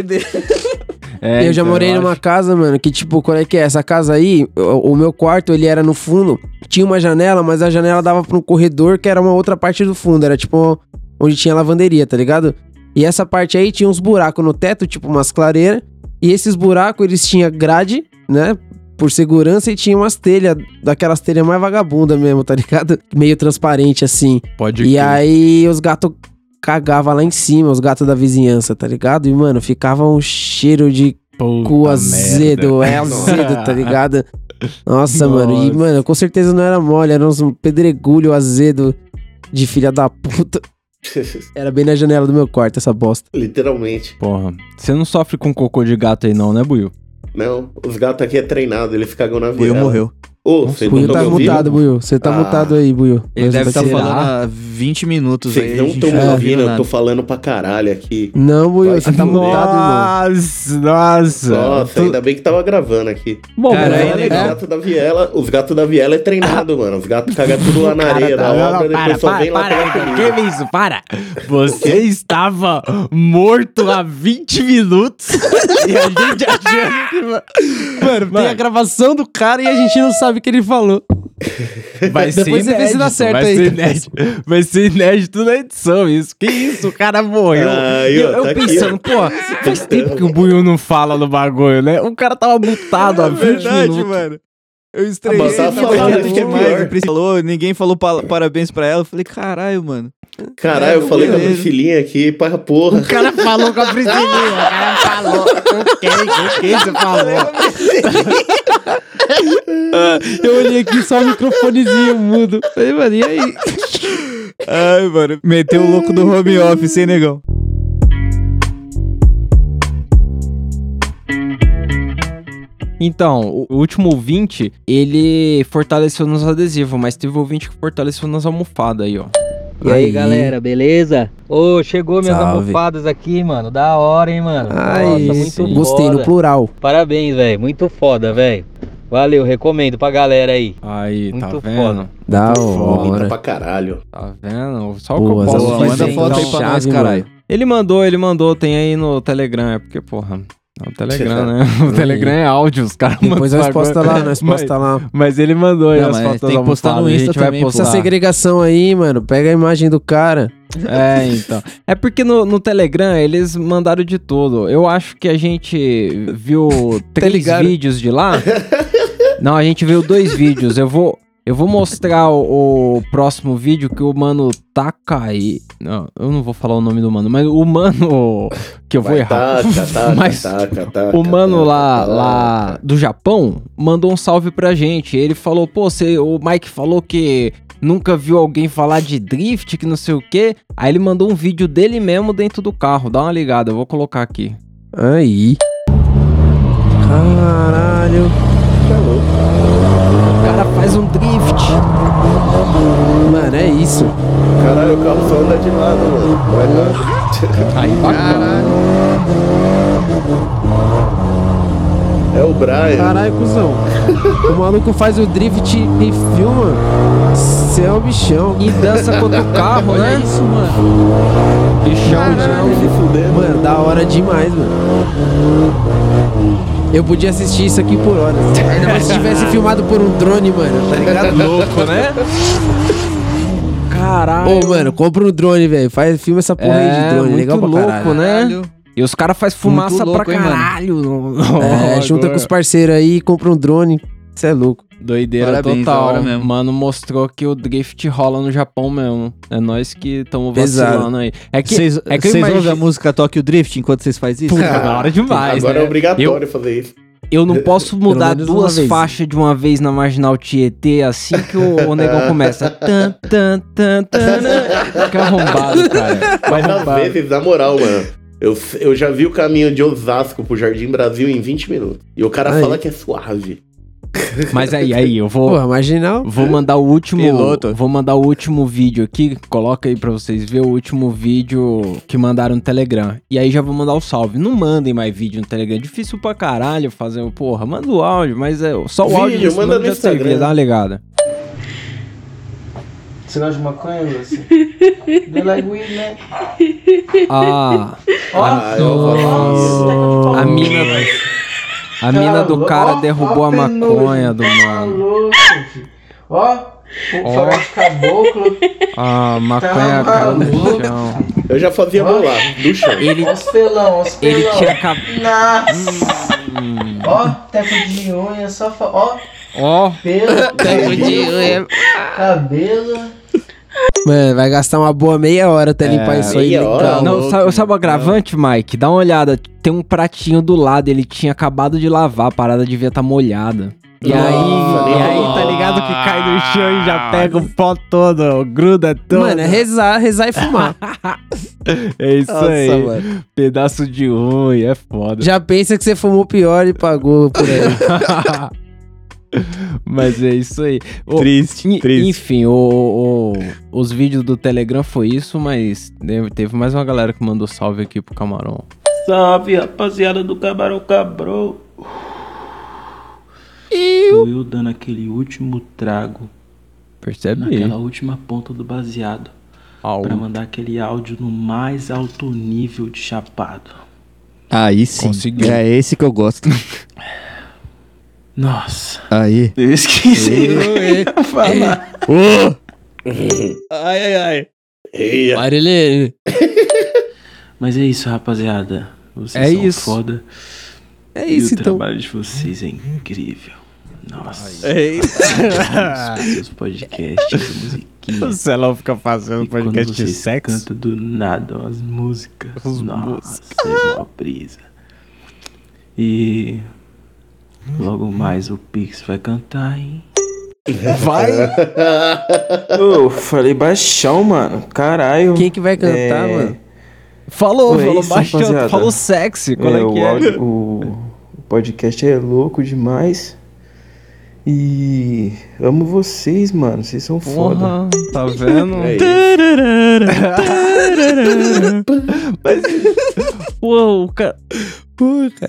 É, eu já então, morei numa acho- casa, mano, que tipo, qual é que é? Essa casa aí, o, o meu quarto, ele era no fundo, tinha uma janela, mas a janela dava pra um corredor que era uma outra parte do fundo, era tipo onde tinha lavanderia, tá ligado? E essa parte aí tinha uns buracos no teto, tipo umas clareiras, e esses buracos eles tinham grade, né? Por segurança e tinha umas telhas, daquelas telhas mais vagabunda mesmo, tá ligado? Meio transparente assim. Pode E crer. aí os gatos cagavam lá em cima, os gatos da vizinhança, tá ligado? E, mano, ficava um cheiro de Puta cu merda. azedo, é [LAUGHS] azedo, tá ligado? Nossa, mano. E, Nossa. mano, com certeza não era mole, era uns pedregulho azedo de filha da puta. [LAUGHS] Era bem na janela do meu quarto, essa bosta. Literalmente. Porra, você não sofre com cocô de gato aí não, né, Buiu? Não, os gatos aqui é treinado, ele fica cagando na Buiu viela. morreu. Ô, vocês Buiu tão tá ouvindo? mutado, Buiu. Você tá Ah. mutado aí, Buiu. Ele Mas deve estar ser- falando há 20 minutos aí. Vocês a não gente estão me tá ouvindo, eu nada. tô falando pra caralho aqui. Não, Buiu, você tá mutado, irmão. Nossa, nossa. Nossa, ainda bem que tava gravando aqui. Bom, Cara, aí é Os legal. gatos da viela, os gatos da viela é treinado, mano. Os gatos cagam tudo lá na areia da obra, para, depois só para, vem lá para, pegar que é isso? Para! Você estava morto há 20 minutos [LAUGHS] e a gente achando que... Mano, tem a gravação do cara e a gente não sabe o que ele falou. Vai [LAUGHS] ser Depois você vê se inédito, dá certo vai aí. Ser inédito, vai ser inédito na edição, isso. Que isso, o cara morreu. E eu, eu tá aqui, pensando, ó. pô, faz tempo que o Buiu não fala no bagulho, né? O cara tava mutado há 20 minutos. mano. Eu Ah, estranhei. falando falando é pior. a Priscila falou, ninguém falou pa- parabéns pra ela. Eu falei, caralho, mano. Caralho, eu falei com a. Priscilinha aqui, para porra. O cara falou com a Priscilinha, o cara falou. O que, o que você falou? [LAUGHS] Eu olhei aqui só o microfonezinho mudo. Falei, mano, e aí? Ai, mano. Meteu o louco do home office, hein, negão? Então, o o último ouvinte, ele fortaleceu nos adesivos, mas teve ouvinte que fortaleceu nas almofadas aí, ó. E aí, galera, beleza? Ô, chegou minhas Salve. almofadas aqui, mano. Da hora, hein, mano? Ai, Nossa, muito gostei no plural. Parabéns, velho. Muito foda, velho. Valeu, recomendo pra galera aí. Aí, tá Muito vendo? foda. Da hora. pra caralho. Tá vendo? Só o Boa, que eu posso manda foto aí pra nós, caralho. Ele mandou, ele mandou, tem aí no Telegram, é porque, porra. No Telegram, né? [LAUGHS] O [LAUGHS] Telegram é áudio, os caras Depois mandam nós posta lá, nós posta lá. Mas ele mandou aí Não, as fotos tem que postar no Insta também. Essa segregação aí, mano, pega a imagem do cara. É, então. É porque no, no Telegram eles mandaram de tudo. Eu acho que a gente viu [LAUGHS] três ligado? vídeos de lá. Não, a gente viu dois vídeos. Eu vou, eu vou mostrar o, o próximo vídeo que o mano Takai. Não, eu não vou falar o nome do mano, mas o mano que eu vou Vai, errar. taca, taca, [LAUGHS] mas taca, taca, o mano taca, lá, taca. lá do Japão mandou um salve pra gente. Ele falou, pô, você, o Mike falou que nunca viu alguém falar de drift, que não sei o quê. Aí ele mandou um vídeo dele mesmo dentro do carro. Dá uma ligada, eu vou colocar aqui. Aí. Caralho. O faz um drift. Mano, é isso. Caralho, o carro só anda de lado, mano. Vai lá. [LAUGHS] Aí, bacana. É o Brian. Caralho, cuzão. o maluco faz o drift e filma. Você é o bichão. E dança com outro carro, Olha né? isso, mano. Bichão de... Mano, da hora demais, mano. Eu podia assistir isso aqui por horas. [LAUGHS] Ainda mais se tivesse filmado por um drone, mano, tá ligado? Louco, né? Caralho. Ô, mano, compra um drone, velho. Faz, filma essa porra aí de É, drone. muito Legal pra louco, caralho. né? E os caras fazem fumaça louco, pra hein, caralho. no- É, junta agora. com os parceiros aí, compra um drone. Você é louco. Doideira Parabéns, total. hora mesmo. Mano mostrou que o drift rola no Japão mesmo. É nós que estamos vacilando aí. É que, Vocês é que eu vocês ouvem a música Toque o Drift enquanto vocês fazem isso? Puta, da hora demais, Agora né? é obrigatório fazer isso. Eu não posso mudar duas faixas de uma vez na Marginal Tietê assim que o, o negão começa. [LAUGHS] Tan, tan, tan, tan. Fica arrombado, cara. Mas às vezes, na moral, mano. Eu, eu já vi o caminho de Osasco pro Jardim Brasil em 20 minutos. E o cara Aí. fala que é suave. Mas aí, aí, eu vou... Porra, marginal. Vou mandar o último. Piloto. Vou mandar o último vídeo aqui. Coloca aí pra vocês ver o último vídeo que mandaram no Telegram. E aí já vou mandar o salve. Não mandem mais vídeo no Telegram. É difícil pra caralho fazer. Porra, manda o áudio, mas é só o Vídeo, áudio. desse manda no já servia, Instagram. Dá uma ligada. Você gosta de maconha, Lúcio? [LAUGHS] Do like weed, né? Ah, Ah, eu vou a mina. A mina do cara derrubou a maconha do mano. louco, filho. Ó, o farol de caboclo. [LAUGHS] A maconha Tá caiu no chão. Eu já fazia bolar, do chão. Ele, Ó os pelão, os pelão. ele tinha acabado. Nossa. Ó, teco de unha, só fa... Ó, Ó, pelo. [LAUGHS] Teco de unha. Cabelo. Mano, vai gastar uma boa meia hora até limpar isso aí. meia legal. hora? Não, louco, sabe, sabe o agravante, Mike? Dá uma olhada. Tem um pratinho do lado, ele tinha acabado de lavar, a parada devia estar molhada. E Nossa, aí, e aí, tá ligado que cai no chão e já pega o pó todo, gruda todo. Mano, é rezar, rezar e fumar. [LAUGHS] É isso Nossa, aí. mano. Pedaço de ruim, é foda. Já pensa que você fumou pior e pagou por aí. [LAUGHS] Mas é isso aí. Ô, Triste, en- triste. Enfim, o, o- os vídeos do Telegram foi isso, mas teve- mais uma galera que mandou salve aqui pro Camarão. Salve, rapaziada do Camarão Cabrão. Eu. eu dando aquele último trago Percebe? naquela última ponta do baseado pra mandar aquele áudio no mais alto nível de chapado. Aí sim. Conseguiu. É esse que eu gosto. Nossa, Aí. eu esqueci o que eu ia falar. Ai, ai, ai. Eia. Marilene. Mas é isso, rapaziada. Vocês É são isso. foda. É e isso o então. trabalho de vocês é incrível. Nossa. Eita. Seus podcasts, musiquinhas. O Celão fica fazendo E quando vocês cantam do nada umas músicas. Nossa, é uma brisa. E logo mais o Pix vai cantar, hein? Vai? Ô, falei baixão, mano. Caralho. Quem que vai cantar, É. mano? Falou, é falou rapaziada. falou sexy. Qual é, o, que é? áudio- o podcast é louco demais. E amo vocês, mano. Vocês são foda. Tá vendo? [LAUGHS] É. [LAUGHS] Mas, o cara.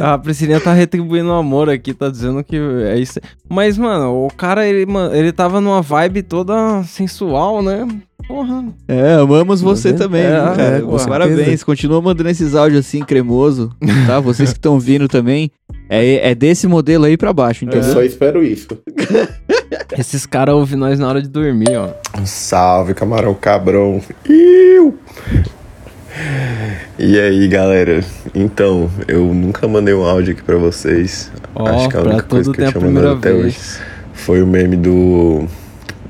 A Priscilinha tá retribuindo o amor aqui, tá dizendo que é isso. Mas, mano, o cara, ele, ele tava numa vibe toda sensual, né? Porra. É, amamos você É, também, é, viu, cara. é, com Parabéns. certeza. Continua mandando esses áudios assim, cremoso, tá? [LAUGHS] Vocês que estão vindo também. É, é desse modelo aí pra baixo, Eu entendeu? só espero isso. [LAUGHS] Esses caras ouvem nós na hora de dormir, ó. Salve, camarão cabrão. Iu! E aí, galera? Então, eu nunca mandei um áudio aqui pra vocês. Ó, Acho que a pra única coisa que eu a tinha mandado até vez. hoje foi o meme do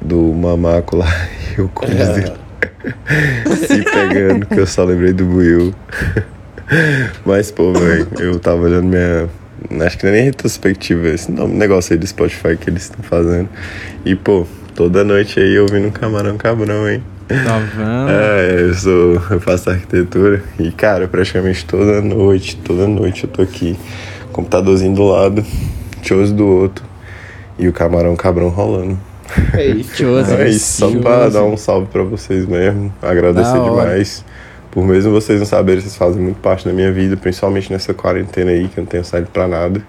do mamaco lá [LAUGHS] [LAUGHS] e o Cruzeiro se pegando, que eu só lembrei do Buiu. [LAUGHS] Mas, pô, velho, eu tava olhando minha. Acho que não é nem retrospectiva esse nome, negócio aí do Spotify que eles estão fazendo. E, pô, toda noite aí ouvindo um camarão cabrão, hein? Tá vendo? É, eu sou. Eu faço arquitetura e, cara, praticamente toda noite, toda noite eu tô aqui, computadorzinho do lado, shows do outro e o camarão cabrão rolando. É isso. É isso, só pra Chose. dar um salve pra vocês mesmo, agradecer Da hora. demais. Por mesmo vocês não saberem, vocês fazem muito parte da minha vida, principalmente nessa quarentena aí, que eu não tenho saído pra nada.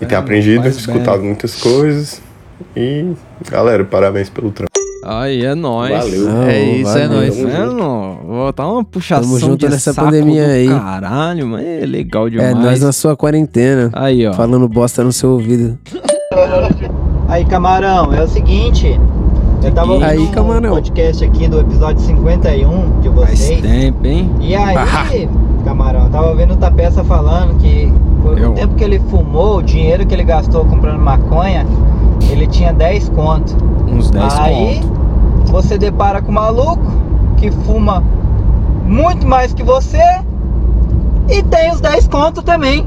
e tenho aprendido, Faz escutado bem. muitas coisas. E, galera, parabéns pelo trampo. Aí é nóis. Valeu. Não, É isso, é valeu. nóis. Tá vendo? Vou dar uma puxação Tamo junto de nessa saco pandemia aí. Caralho, mas é legal demais. É, nós na sua quarentena. Aí, ó. Falando bosta no seu ouvido. Aí, camarão, é o seguinte. Eu tava ouvindo Aí, um podcast aqui do episódio 51 de Faz vocês. tempo, hein? E aí, camarão, eu tava ouvindo o Tapeça falando que por Eu. o tempo que ele fumou, o dinheiro que ele gastou comprando maconha, ele tinha 10 conto. Uns 10 aí pontos. você depara com um maluco que fuma muito mais que você e tem os 10 conto também.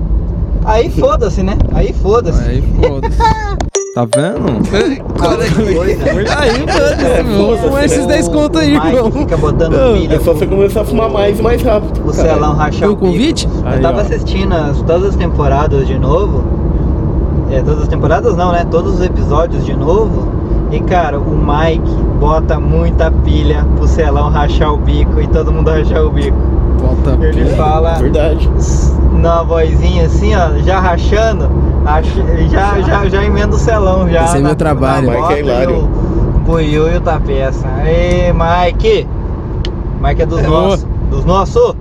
Aí [LAUGHS] foda-se, né? Aí foda-se. Aí foda-se. [LAUGHS] Tá vendo? Aí, mano, vamos fumar esses 10 conto aí, irmão. fica botando pilha É só você começar a fumar mais e mais rápido. o celão rachar o o convite? Aí, Eu tava ó. assistindo as- todas as temporadas de novo. É, todas as temporadas não, né? Todos os episódios de novo. E cara, o Mike bota muita pilha pro celão rachar o bico e todo mundo rachar o bico. Volta Ele fala Verdade. na vozinha assim, ó, já rachando, acha- já, já, já emenda o celão já. Esse é meu trabalho. na Mike é hilário. O Buiu e o Tapeça. Ei, Mike! Mike é dos nossos. Dos nossos!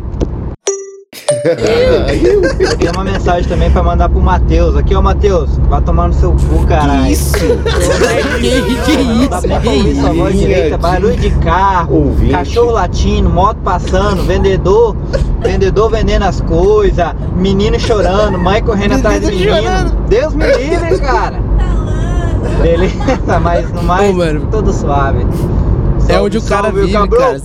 Eu tenho uma mensagem também pra mandar pro Matheus. Aqui, ó, Matheus. Vai tomar no seu cu, caralho. Que isso? Que, que Não dá isso? pra ouvir sua voz isso? direita, barulho de carro, Ouvinte. cachorro latindo, moto passando, vendedor, vendedor vendendo as coisas, menino chorando, mãe correndo atrás do menino. Deus me livre, cara. Beleza, mas no mais, Ô, mano. tudo suave. É Salve, onde o cara salve, vive, cabrão. cara.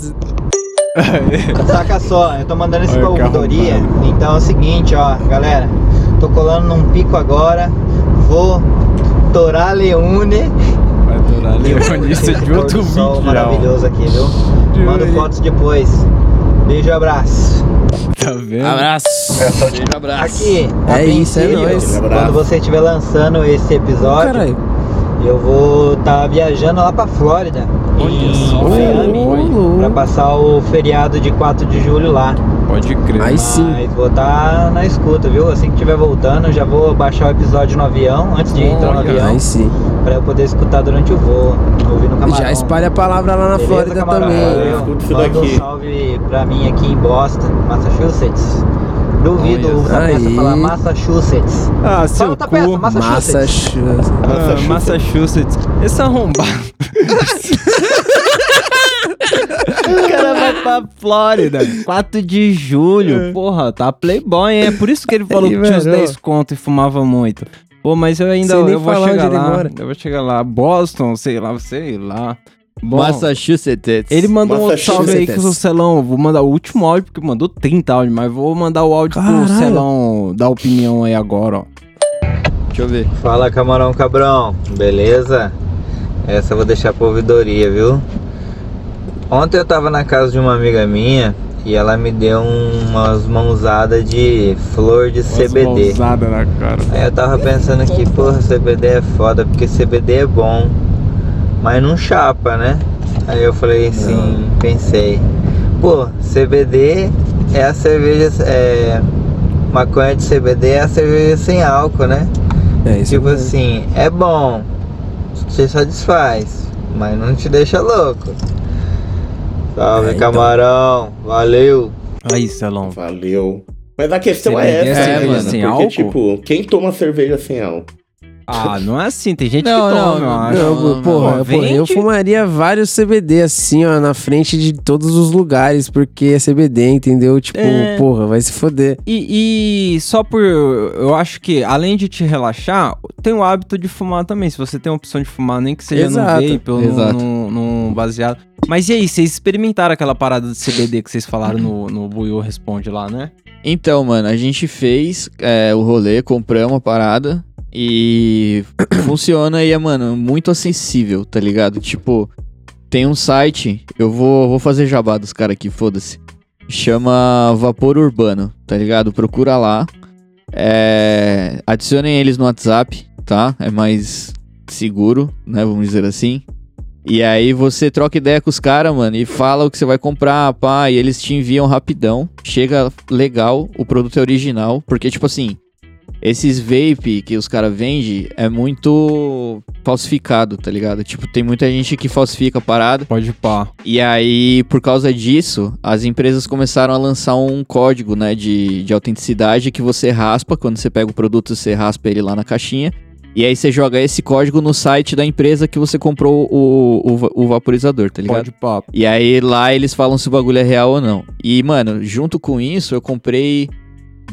[LAUGHS] Saca só, eu tô mandando esse pra ouvidoria. Então é o seguinte, ó, galera. Tô colando num pico agora. Vou torar Leone. Vai durar leonista de Pôr outro do sol vídeo. maravilhoso aqui, viu? Mando fotos depois. Beijo e abraço. Tá vendo? Abraço. Beijo, abraço. Aqui, É isso, é nóis. Quando você estiver lançando esse episódio, Caralho. Eu vou estar viajando lá pra Flórida. Olha em Miami, louco. passar o feriado de 4 de julho lá. Pode crer. Aí sim. Mas vou estar na escuta, viu? Assim que estiver voltando, eu já vou baixar o episódio no avião, antes de entrar no avião, Aí sim. pra eu poder escutar durante o voo, ouvir no camarão. Já espalha a palavra lá na Beleza, Flórida camarão? também. Valeu. Escuta isso daqui. um salve pra mim aqui em Boston, Massachusetts. Duvido Olha aí. falar Massachusetts. Ah, seu Fala, Tapeça, cu. Massachusetts. Massachusetts. Ah, Massachusetts. Esse arrombado. [LAUGHS] o cara vai pra Flórida. 4 de julho. Porra, tá playboy, hein? É por isso que ele falou Aí, que tinha os velho. 10 conto e fumava muito. Pô, mas eu ainda eu vou chegar onde ele lá. mora. Eu vou chegar lá. Boston, sei lá, sei lá. Bom, Massachusetts. ele mandou um outro salve aí que o Celão. Vou mandar o último áudio, porque mandou 30 áudios, mas vou mandar o áudio Caralho. pro Celão dar opinião aí agora, ó. Deixa eu ver. Fala camarão cabrão, beleza? Essa eu vou deixar pra ouvidoria, viu? Ontem eu tava na casa de uma amiga minha e ela me deu umas mãozadas de flor de CBD. Mãozada na cara. Aí eu tava pensando que, porra, CBD é foda, porque CBD é bom, mas não chapa, né? Aí eu falei assim, pensei, pô, CBD é a cerveja, é, maconha de CBD é a cerveja sem álcool, né? É isso Tipo mesmo. assim, é bom, te satisfaz, mas não te deixa louco. Salve, É, então. camarão. Valeu. Aí, Celão. Valeu. Mas a questão CBD é essa, é né, cerveja mano? sem Porque, álcool? tipo, quem toma cerveja sem álcool? Ah, não é assim, tem gente Não, que não, toma, eu não, acho. não, porra, Pô, porra, eu fumaria vários CBD assim, ó, na frente de todos os lugares, porque é CBD, entendeu? Tipo, É. porra, vai se foder. E, e só por. Eu acho que, além de te relaxar, tem o hábito de fumar também. Se você tem a opção de fumar, nem que seja Exato, no vape ou exato. no baseado. Mas e aí, vocês experimentaram aquela parada de CBD que vocês falaram no, no Buiu Responde lá, né? Então, mano, a gente fez é, o rolê, compramos a parada e [CLEARS THROAT] funciona e é, mano, muito acessível, tá ligado? Tipo, tem um site, eu vou, vou fazer jabá dos caras aqui, foda-se. Chama Vapor Urbano, tá ligado? Procura lá. É, adicionem eles no WhatsApp, tá? É mais seguro, né? Vamos dizer assim. E aí você troca ideia com os caras, mano, e fala o que você vai comprar, pá, e eles te enviam rapidão. Chega legal, o produto é original, porque tipo assim, esses vape que os caras vendem é muito falsificado, tá ligado? Tipo, tem muita gente que falsifica a parada. Pode pá. E aí, por causa disso, as empresas começaram a lançar um código, né, de, de autenticidade que você raspa, quando você pega o produto, você raspa ele lá na caixinha. E aí você joga esse código no site da empresa que você comprou o, o, o vaporizador, tá ligado? Pode pá. E aí lá eles falam se o bagulho é real ou não. E, mano, junto com isso, eu comprei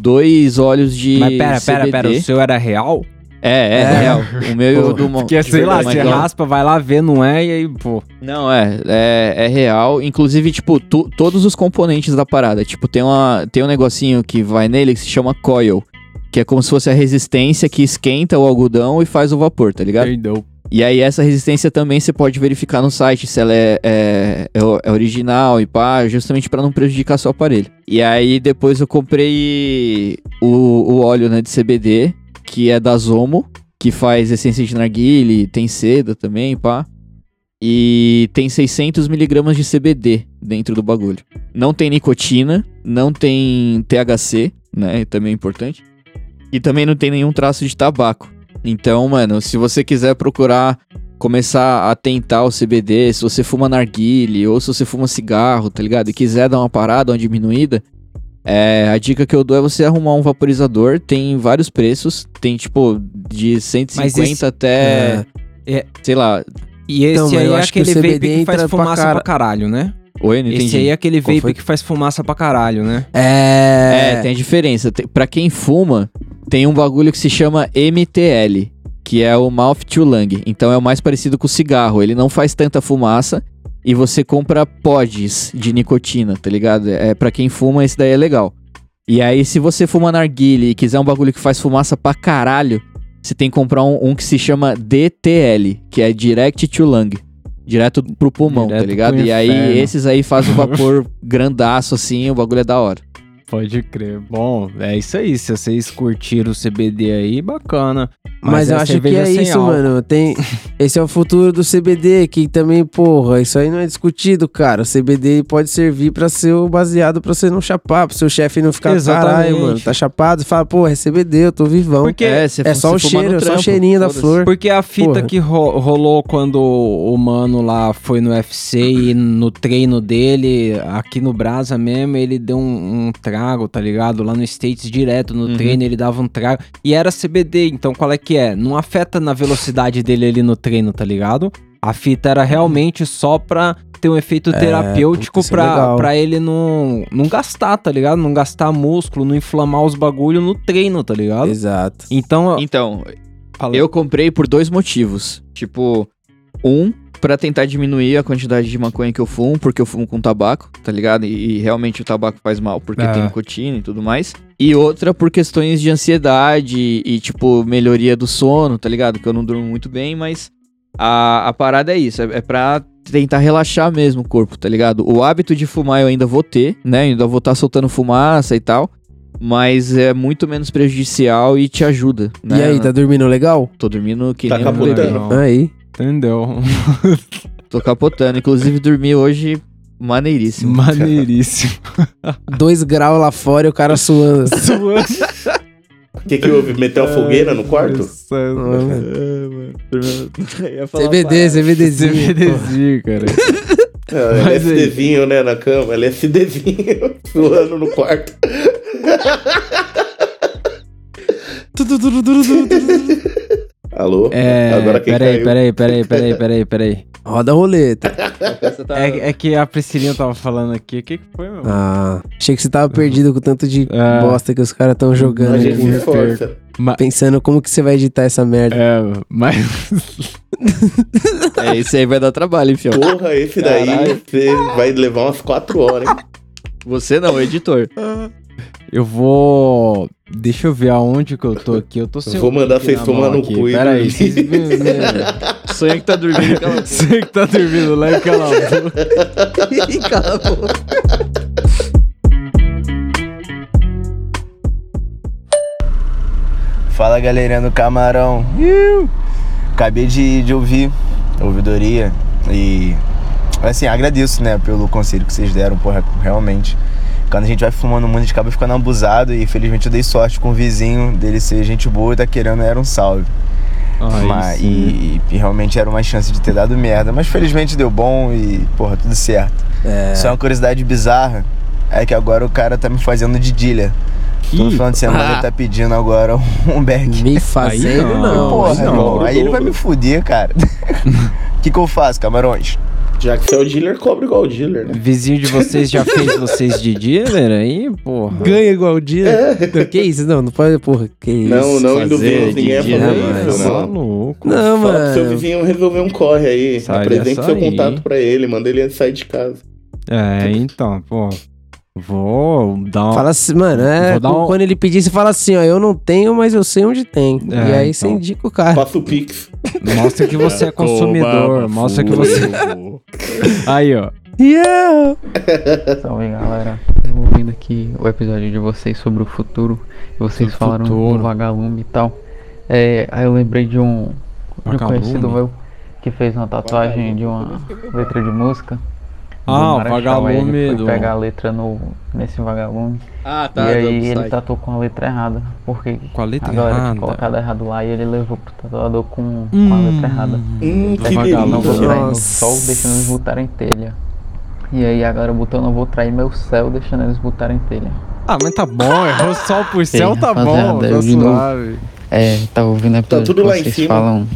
dois óleos de Mas pera, pera, CBD. pera, o seu era real? É, é, É. real. O meu e o Pô, do... Porque, de sei lá, você mas- raspa, vai lá ver, não é, e aí, pô. Não, é, é, é real. Inclusive, tipo, tu- todos os componentes da parada. Tipo, tem, uma, tem um negocinho que vai nele que se chama coil. Que é como se fosse a resistência que esquenta o algodão e faz o vapor, tá ligado? Entendeu. E aí essa resistência também você pode verificar no site se ela é, é, é é original e pá, justamente pra não prejudicar seu aparelho. E aí depois eu comprei o, o óleo né, de CBD, que é da Zomo, que faz essência de narguile, tem seda também, pá. E tem 600 miligramas de CBD dentro do bagulho. Não tem nicotina, não tem THC, né? Também é importante. E também não tem nenhum traço de tabaco. Então, mano, se você quiser procurar começar a tentar o CBD, se você fuma narguile ou se você fuma cigarro, tá ligado? E quiser dar uma parada, uma diminuída, é, a dica que eu dou é você arrumar um vaporizador. Tem vários preços. Tem, tipo, de 150 Mas esse- até. É. Sei lá. E esse Então, aí eu é aquele vape que faz pra fumaça cara- pra caralho, né? Oi, não entendi. Esse aí é aquele vape que faz fumaça pra caralho, né? É. É, tem a diferença. Tem, pra quem fuma, tem um bagulho que se chama MTL, que é o Mouth to Lung. Então é o mais parecido com o cigarro. Ele não faz tanta fumaça e você compra pods de nicotina, tá ligado? É para quem fuma, esse daí é legal. E aí, se você fuma narguile e quiser um bagulho que faz fumaça pra caralho, você tem que comprar um, um que se chama DTL, que é Direct to Lung. Direto pro pulmão, Direto tá ligado? E aí, esses aí fazem o vapor [LAUGHS] grandaço assim, o bagulho é da hora. Pode crer. Bom, é isso aí. Se vocês curtiram o CBD aí, bacana. Mas, eu é acho que é isso, álcool. mano. Tem... [LAUGHS] Esse é o futuro do CBD, que também, porra, isso aí não é discutido, cara. O CBD pode servir pra ser o baseado pra você não chapar, pro seu chefe não ficar, caralho, mano, tá chapado. E fala, porra, é CBD, eu tô vivão. Porque- é, É, só o cheiro, é só o cheirinho da flor. Porque a fita Porra. que ro- rolou quando o mano lá foi no UFC e no treino dele, aqui no Brasa mesmo, ele deu um, um trago, tá ligado? Lá no States direto, no Uhum. treino ele dava um trago. E era CBD, então qual é que é? Não afeta na velocidade dele ali no treino, tá ligado? A fita era realmente só pra ter um efeito É, terapêutico é pra, pra ele não, não gastar, tá ligado? Não gastar músculo, não inflamar os bagulho no treino, tá ligado? Exato. Então, Então, eu comprei por dois motivos. Tipo, um, pra tentar diminuir a quantidade de maconha que eu fumo, porque eu fumo com tabaco, tá ligado? E, e realmente o tabaco faz mal, porque É. tem nicotina e tudo mais. E outra por questões de ansiedade e, tipo, melhoria do sono, tá ligado? Que eu não durmo muito bem, mas a, a parada é isso, é, é pra tentar relaxar mesmo o corpo, tá ligado? O hábito de fumar eu ainda vou ter, né? Eu ainda vou estar soltando fumaça e tal. Mas é muito menos prejudicial e te ajuda. E né? aí, tá dormindo legal? Tô dormindo que Tá nem um bebê. Aí. Entendeu? Tô capotando. Inclusive, dormi hoje maneiríssimo. Maneiríssimo. Dois graus lá fora e o cara suando. [LAUGHS] O que, que houve? Meteu a fogueira no quarto? CBD, CBDzinho. CBDzinho, cara. É, aí- LSDzinho, né, na cama. LSDzinho [LAUGHS] suando no quarto. Alô? É, Agora quem peraí, caiu? peraí, peraí, peraí, peraí, peraí. Roda a roleta. [LAUGHS] É, é que a Priscilinha tava falando aqui. O que, que foi, meu? Ah, achei que você tava perdido com o tanto de É. bosta que os caras tão jogando. A aí. gente se esforça. Ma- Pensando como que você vai editar essa merda. É, mas. [LAUGHS] É, esse aí vai dar trabalho, hein, fião. Porra, esse daí Caralho. você vai levar umas 4 horas, hein? Você não, o editor. Eu vou. Deixa eu ver aonde que eu tô aqui. Eu tô sem Vou mandar vocês tomar no cu Pera aí, dormir. vocês [LAUGHS] Sonha que tá dormindo. Cala a Você que tá dormindo lá e cala a boca. Cala a boca. Fala galerinha do Camarão. Iu. Acabei de, de ouvir a ouvidoria e assim, agradeço, né, pelo conselho que vocês deram, porra, realmente. Quando a gente vai fumando muito, a gente acaba ficando abusado e felizmente eu dei sorte com o vizinho dele ser gente boa e tá querendo era um salve. Ai, Mas- sim. e, e realmente era uma chance de ter dado merda, mas felizmente deu bom e, porra, tudo certo. É. Só uma curiosidade bizarra é que agora o cara tá me fazendo de dealer. Todo final de semana Ah. ele tá pedindo agora um [LAUGHS] back. Me fazendo não. Porra, aí não. irmão, aí ele vai me fuder, cara. O [LAUGHS] que, que eu faço, camarões? Já que você é o dealer, cobra igual o dealer, né? Vizinho de vocês já fez [LAUGHS] vocês de dealer aí, porra? Ganha igual o dia. Não, Que isso? Não, não pode, porra. Que isso? Não, não ninguém a dia, fazer mas- isso, não. Maluco. Não, Fala pro seu mano. vizinho resolver um corre aí. Sai Apresente seu aí. contato pra ele, manda ele sair de casa. É, então, pô. Vou dar uma. Fala assim, mano, é. Um- Quando ele pedir, você fala assim, ó, eu não tenho, mas eu sei onde tem. É, e aí você então. indica o cara. Passa o Pix. Mostra que você é [LAUGHS] consumidor. Mostra que você. [LAUGHS] Aí, ó. Yeah! Salve galera, eu ouvindo aqui o episódio de vocês sobre o futuro, vocês falaram futuro. do vagalume e tal. É, aí eu lembrei de um, de um conhecido meu que fez uma tatuagem de uma letra de música. Ah, o vagalume Ele foi do- pegar a letra no, nesse vagalume. Ah, tá, E aí ele tatuou com a letra errada. Porque Com a letra a galera errada? tinha colocado errado lá e ele levou pro tatuador com, com Hum. a letra errada. Hum, Então, que vagalume, não vou trair meu sol, deixando eles botarem telha. E aí agora botou não vou trair meu céu, deixando eles botarem telha. Ah, mas tá bom, errou sol por céu, tá bom, tá suave. É, tava ouvindo a episódio tudo que lá em vocês cima. falam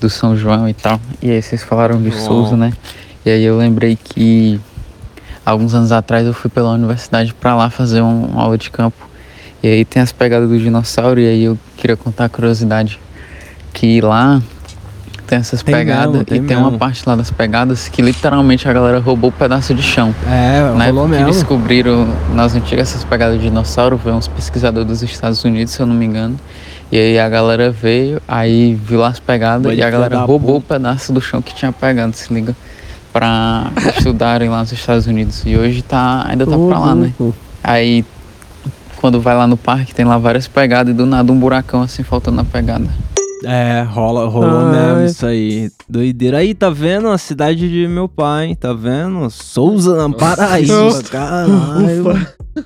do São João e tal. E aí vocês falaram de. Souza, né? E aí eu lembrei que alguns anos atrás eu fui pela universidade pra lá fazer um, uma aula de campo. E aí tem as pegadas do dinossauro e aí eu queria contar a curiosidade que lá tem essas Tem pegadas mesmo, tem e tem mesmo. uma parte lá das pegadas que literalmente a galera roubou um pedaço de chão. É, Na rolou época que mesmo. descobriram nas antigas essas pegadas de dinossauro, veio uns pesquisadores dos Estados Unidos, se eu não me engano. E aí a galera veio, aí viu lá as pegadas Vai e a galera roubou o pedaço do chão que tinha pegado, se liga? Pra estudarem lá nos Estados Unidos. E hoje tá, ainda tá pra lá, né? Aí quando vai lá no parque tem lá várias pegadas e do nada um buracão assim faltando na pegada. É, rola, rolou Ah, mesmo isso aí. Doideira. Aí, tá vendo? A cidade de meu pai, hein? Tá vendo? Souza na Paraíba, Nossa. caralho. [LAUGHS]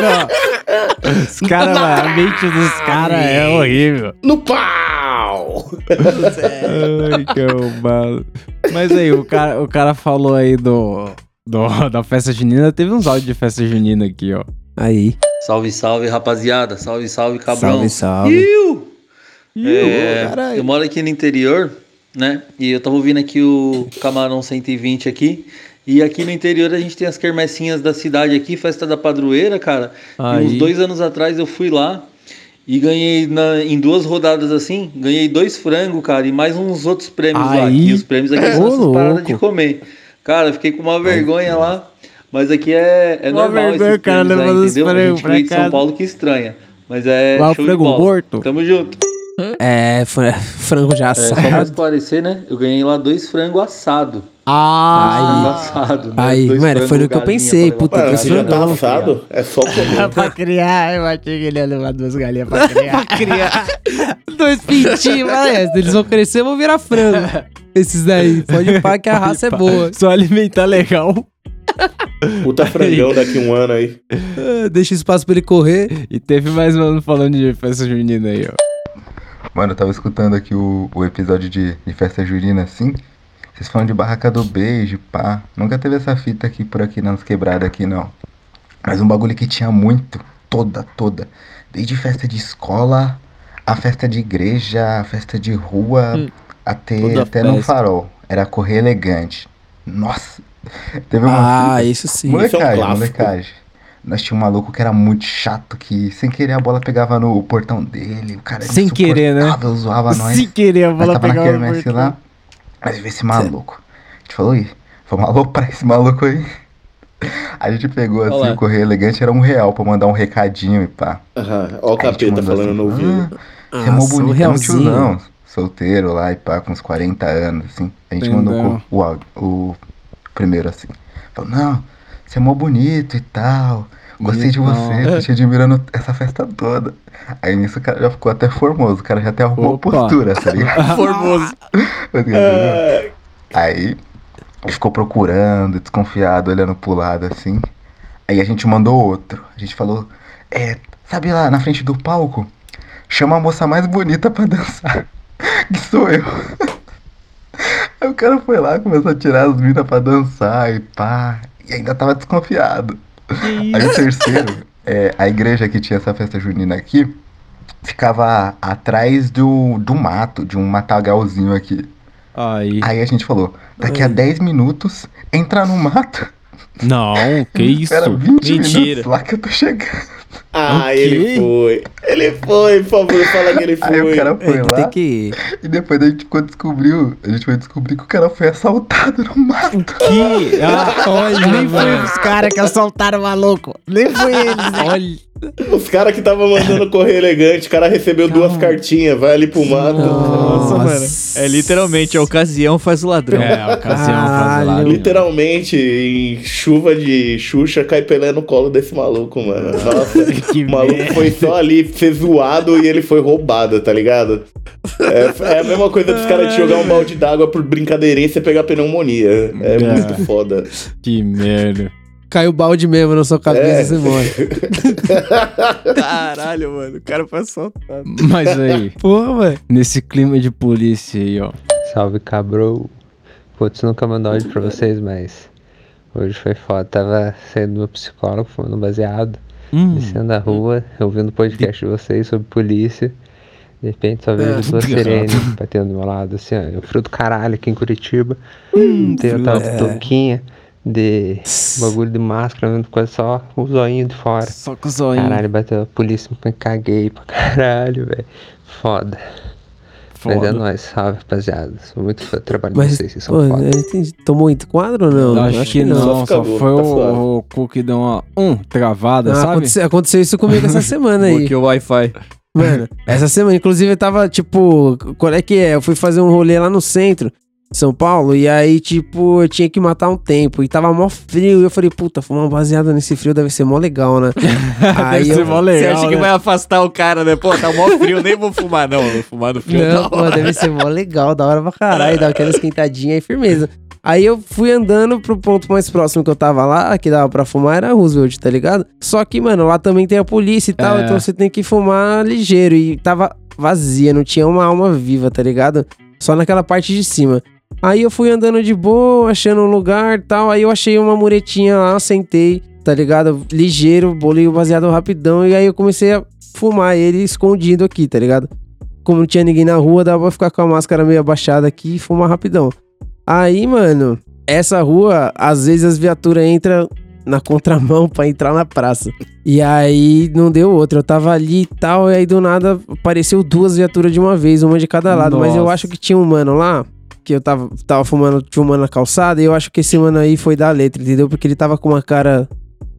Não. Os caras, a mente dos caras é horrível. No Ai, que arrombado. Mas aí, o cara, o cara falou aí do, do- da festa junina. Teve uns áudios de festa junina aqui, ó. Aí. Salve, salve, rapaziada. Salve, salve, cabrão. Salve, salve. Iu! É, caralho. eu moro aqui no interior, né? E eu tava ouvindo aqui o Camarão 120 aqui. E aqui no interior a gente tem as quermessinhas da cidade aqui, festa da padroeira, cara. E Aí. uns dois anos atrás eu fui lá e ganhei na- em duas rodadas assim, ganhei dois frangos, cara, e mais uns outros prêmios lá. Aí. E os prêmios aqui Ô, são essas paradas de comer. Cara, eu fiquei com uma vergonha lá. Mas aqui é, é Uma normal vergonha, esses cara, aí, entendeu? A frangos gente pra veio de São. Paulo que estranha. Mas é Lá o show de frango bola. morto. Tamo junto. É, fra- [LAUGHS] frango já É, só pra assado. esclarecer, né? Eu ganhei lá dois frangos assados. Ah, Frango assado. né? Aí, Dois mano, frangos foi no que eu pensei, pra puta, pra Mano, já tá frangão, assado? É só comer. [LAUGHS] pra criar, eu achei que ele ia levar duas galinhas pra [LAUGHS] criar. criar dois pintinhos, mas eles vão crescer e vão virar frango. Esses daí, pode pá que a raça é boa. Só alimentar legal. Puta frangão daqui um ano aí. Ah, Deixa espaço pra ele correr. E teve mais um falando de festa junina aí, ó. Mano, eu tava escutando aqui o, o episódio de, de festa junina assim. Vocês falam de barraca do beijo, pá. Nunca teve essa fita aqui por aqui nas quebradas aqui, não. Mas um bagulho que tinha muito, toda, toda. Desde festa de escola, a festa de igreja, a festa de rua, Hum. até, até no farol. Era correr elegante. Nossa! [LAUGHS] Teve uma Ah, fita- isso sim. Molecagem, Isso é um clássico. molecagem. Nós tinha um maluco que era muito chato, que sem querer a bola pegava no portão dele. O cara era Sem querer, né? zoava nós. Sem querer a bola pegava no portão. lá. Mas veio esse maluco. A gente falou, ih, vamos aloprar esse maluco aí. [LAUGHS] A gente pegou assim, Olá. o correio elegante era um real pra mandar um recadinho e pá. Aham, ó o Aí capeta falando no assim, ouvido. "Ah, Você é mó bonito, é um tiozão, solteiro lá e pá, com uns 40 anos, assim. A gente mandou o, o áudio, o primeiro assim. Falou, não, você é mó bonito e tal. Gostei de você, tô te admirando essa festa toda. Aí nisso o cara já ficou até formoso, o cara já até arrumou Opa. postura, tá ligado? [LAUGHS] Formoso. Entendeu? Aí ficou procurando, desconfiado, olhando pro lado assim. Aí a gente mandou outro. A gente falou, é, sabe lá na frente do palco? Chama a moça mais bonita pra dançar. [LAUGHS] Que sou eu. [LAUGHS] Aí o cara foi lá, começou a tirar as minas pra dançar e pá. E ainda tava desconfiado. Aí o terceiro, é, a igreja que tinha essa festa junina aqui, ficava atrás do, do mato, de um matagalzinho aqui. Aí. Aí a gente falou, daqui a 10 minutos, entra no mato. Não, que [LAUGHS] isso? Espera 20 Mentira. minutos lá que eu tô chegando. Ah, ele foi. Ele foi, por favor, fala que ele foi. Aí o cara foi Ele lá. tem que. E depois a gente ficou descobriu, a gente foi descobrir que o cara foi assaltado no mato. Que? [LAUGHS] Ah, olha, Nem foi os caras que assaltaram o maluco. Nem foi eles. Olha. Os caras que tava mandando correr elegante, o cara recebeu duas cartinhas, vai ali pro mato. Nossa, mano. É literalmente, a ocasião faz o ladrão. É, a ocasião faz o lado. Literalmente, em chuva de Xuxa, cai Pelé no colo desse maluco, mano. Nossa, [LAUGHS] Que o maluco merda. foi só ali ser zoado e ele foi roubado, tá ligado? É, é a mesma coisa dos caras te jogar um balde d'água por brincadeirinha e você pegar pneumonia. É, É. muito foda. Que merda. Caiu o balde mesmo na sua cabeça É. e você morre. [LAUGHS] Caralho, mano. O cara foi assaltado. Mas aí, [LAUGHS] Porra, velho. nesse clima de polícia aí, ó. Salve cabrão. Putz, nunca mandou áudio pra vocês, mas hoje foi foda. Tava saindo do meu psicólogo, fumando baseado, Hum. descendo da rua, ouvindo o podcast de vocês sobre polícia. De repente só vejo Ah, duas sirenes batendo do meu lado, assim, ó. Eu frio do caralho aqui em Curitiba. Hum, Tem tava de é. touquinha, de bagulho de máscara, vendo coisa só o zoinho de fora. Só com o zoinho. Caralho, bateu a polícia, me caguei pra caralho, velho. Foda. Mas é Foda. nóis, salve, rapaziada. Sou muito fã do trabalho Mas, de vocês, vocês são pô, foda. entendi. Tomou muito quadro ou não? Acho, que não, Só foi tá o, o cu que deu uma um, travada, Ah, sabe? aconteceu, aconteceu isso comigo essa [LAUGHS] semana aí. Bloqueou o Wi-Fi. Mano, essa semana, inclusive, eu tava, tipo, qual é que é? Eu fui fazer um rolê lá no centro São Paulo, e aí, tipo, eu tinha que matar um tempo, e tava mó frio, e eu falei, puta, fumar uma baseada nesse frio deve ser mó legal, né? [LAUGHS] aí Deve ser eu, mó Você legal, acha que né? vai afastar o cara, né? Pô, tá mó frio, nem vou fumar, não. Vou fumar no frio. Não, pô, deve ser mó legal, da hora pra caralho, dá aquela esquentadinha e firmeza. Aí eu fui andando pro ponto mais próximo que eu tava lá, que dava pra fumar, era Roosevelt, tá ligado? Só que, mano, lá também tem a polícia e tal, É. então você tem que fumar ligeiro. E tava vazia, não tinha uma alma viva, tá ligado? Só naquela parte de cima. Aí eu fui andando de boa, achando um lugar e tal. Aí eu achei uma muretinha lá, sentei, tá ligado? Ligeiro, bolei o baseado rapidão. E aí eu comecei a fumar ele escondido aqui, tá ligado? Como não tinha ninguém na rua, dava pra ficar com a máscara meio abaixada aqui e fumar rapidão. Aí, mano, essa rua, às vezes as viaturas entram na contramão pra entrar na praça. E aí não deu outra. Eu tava ali e tal, e aí do nada apareceu duas viaturas de uma vez, uma de cada lado. Mas eu Nossa. acho que tinha um mano lá, que eu tava, tava fumando, tinha um mano na calçada, e eu acho que esse mano aí foi da letra, entendeu? Porque ele tava com uma cara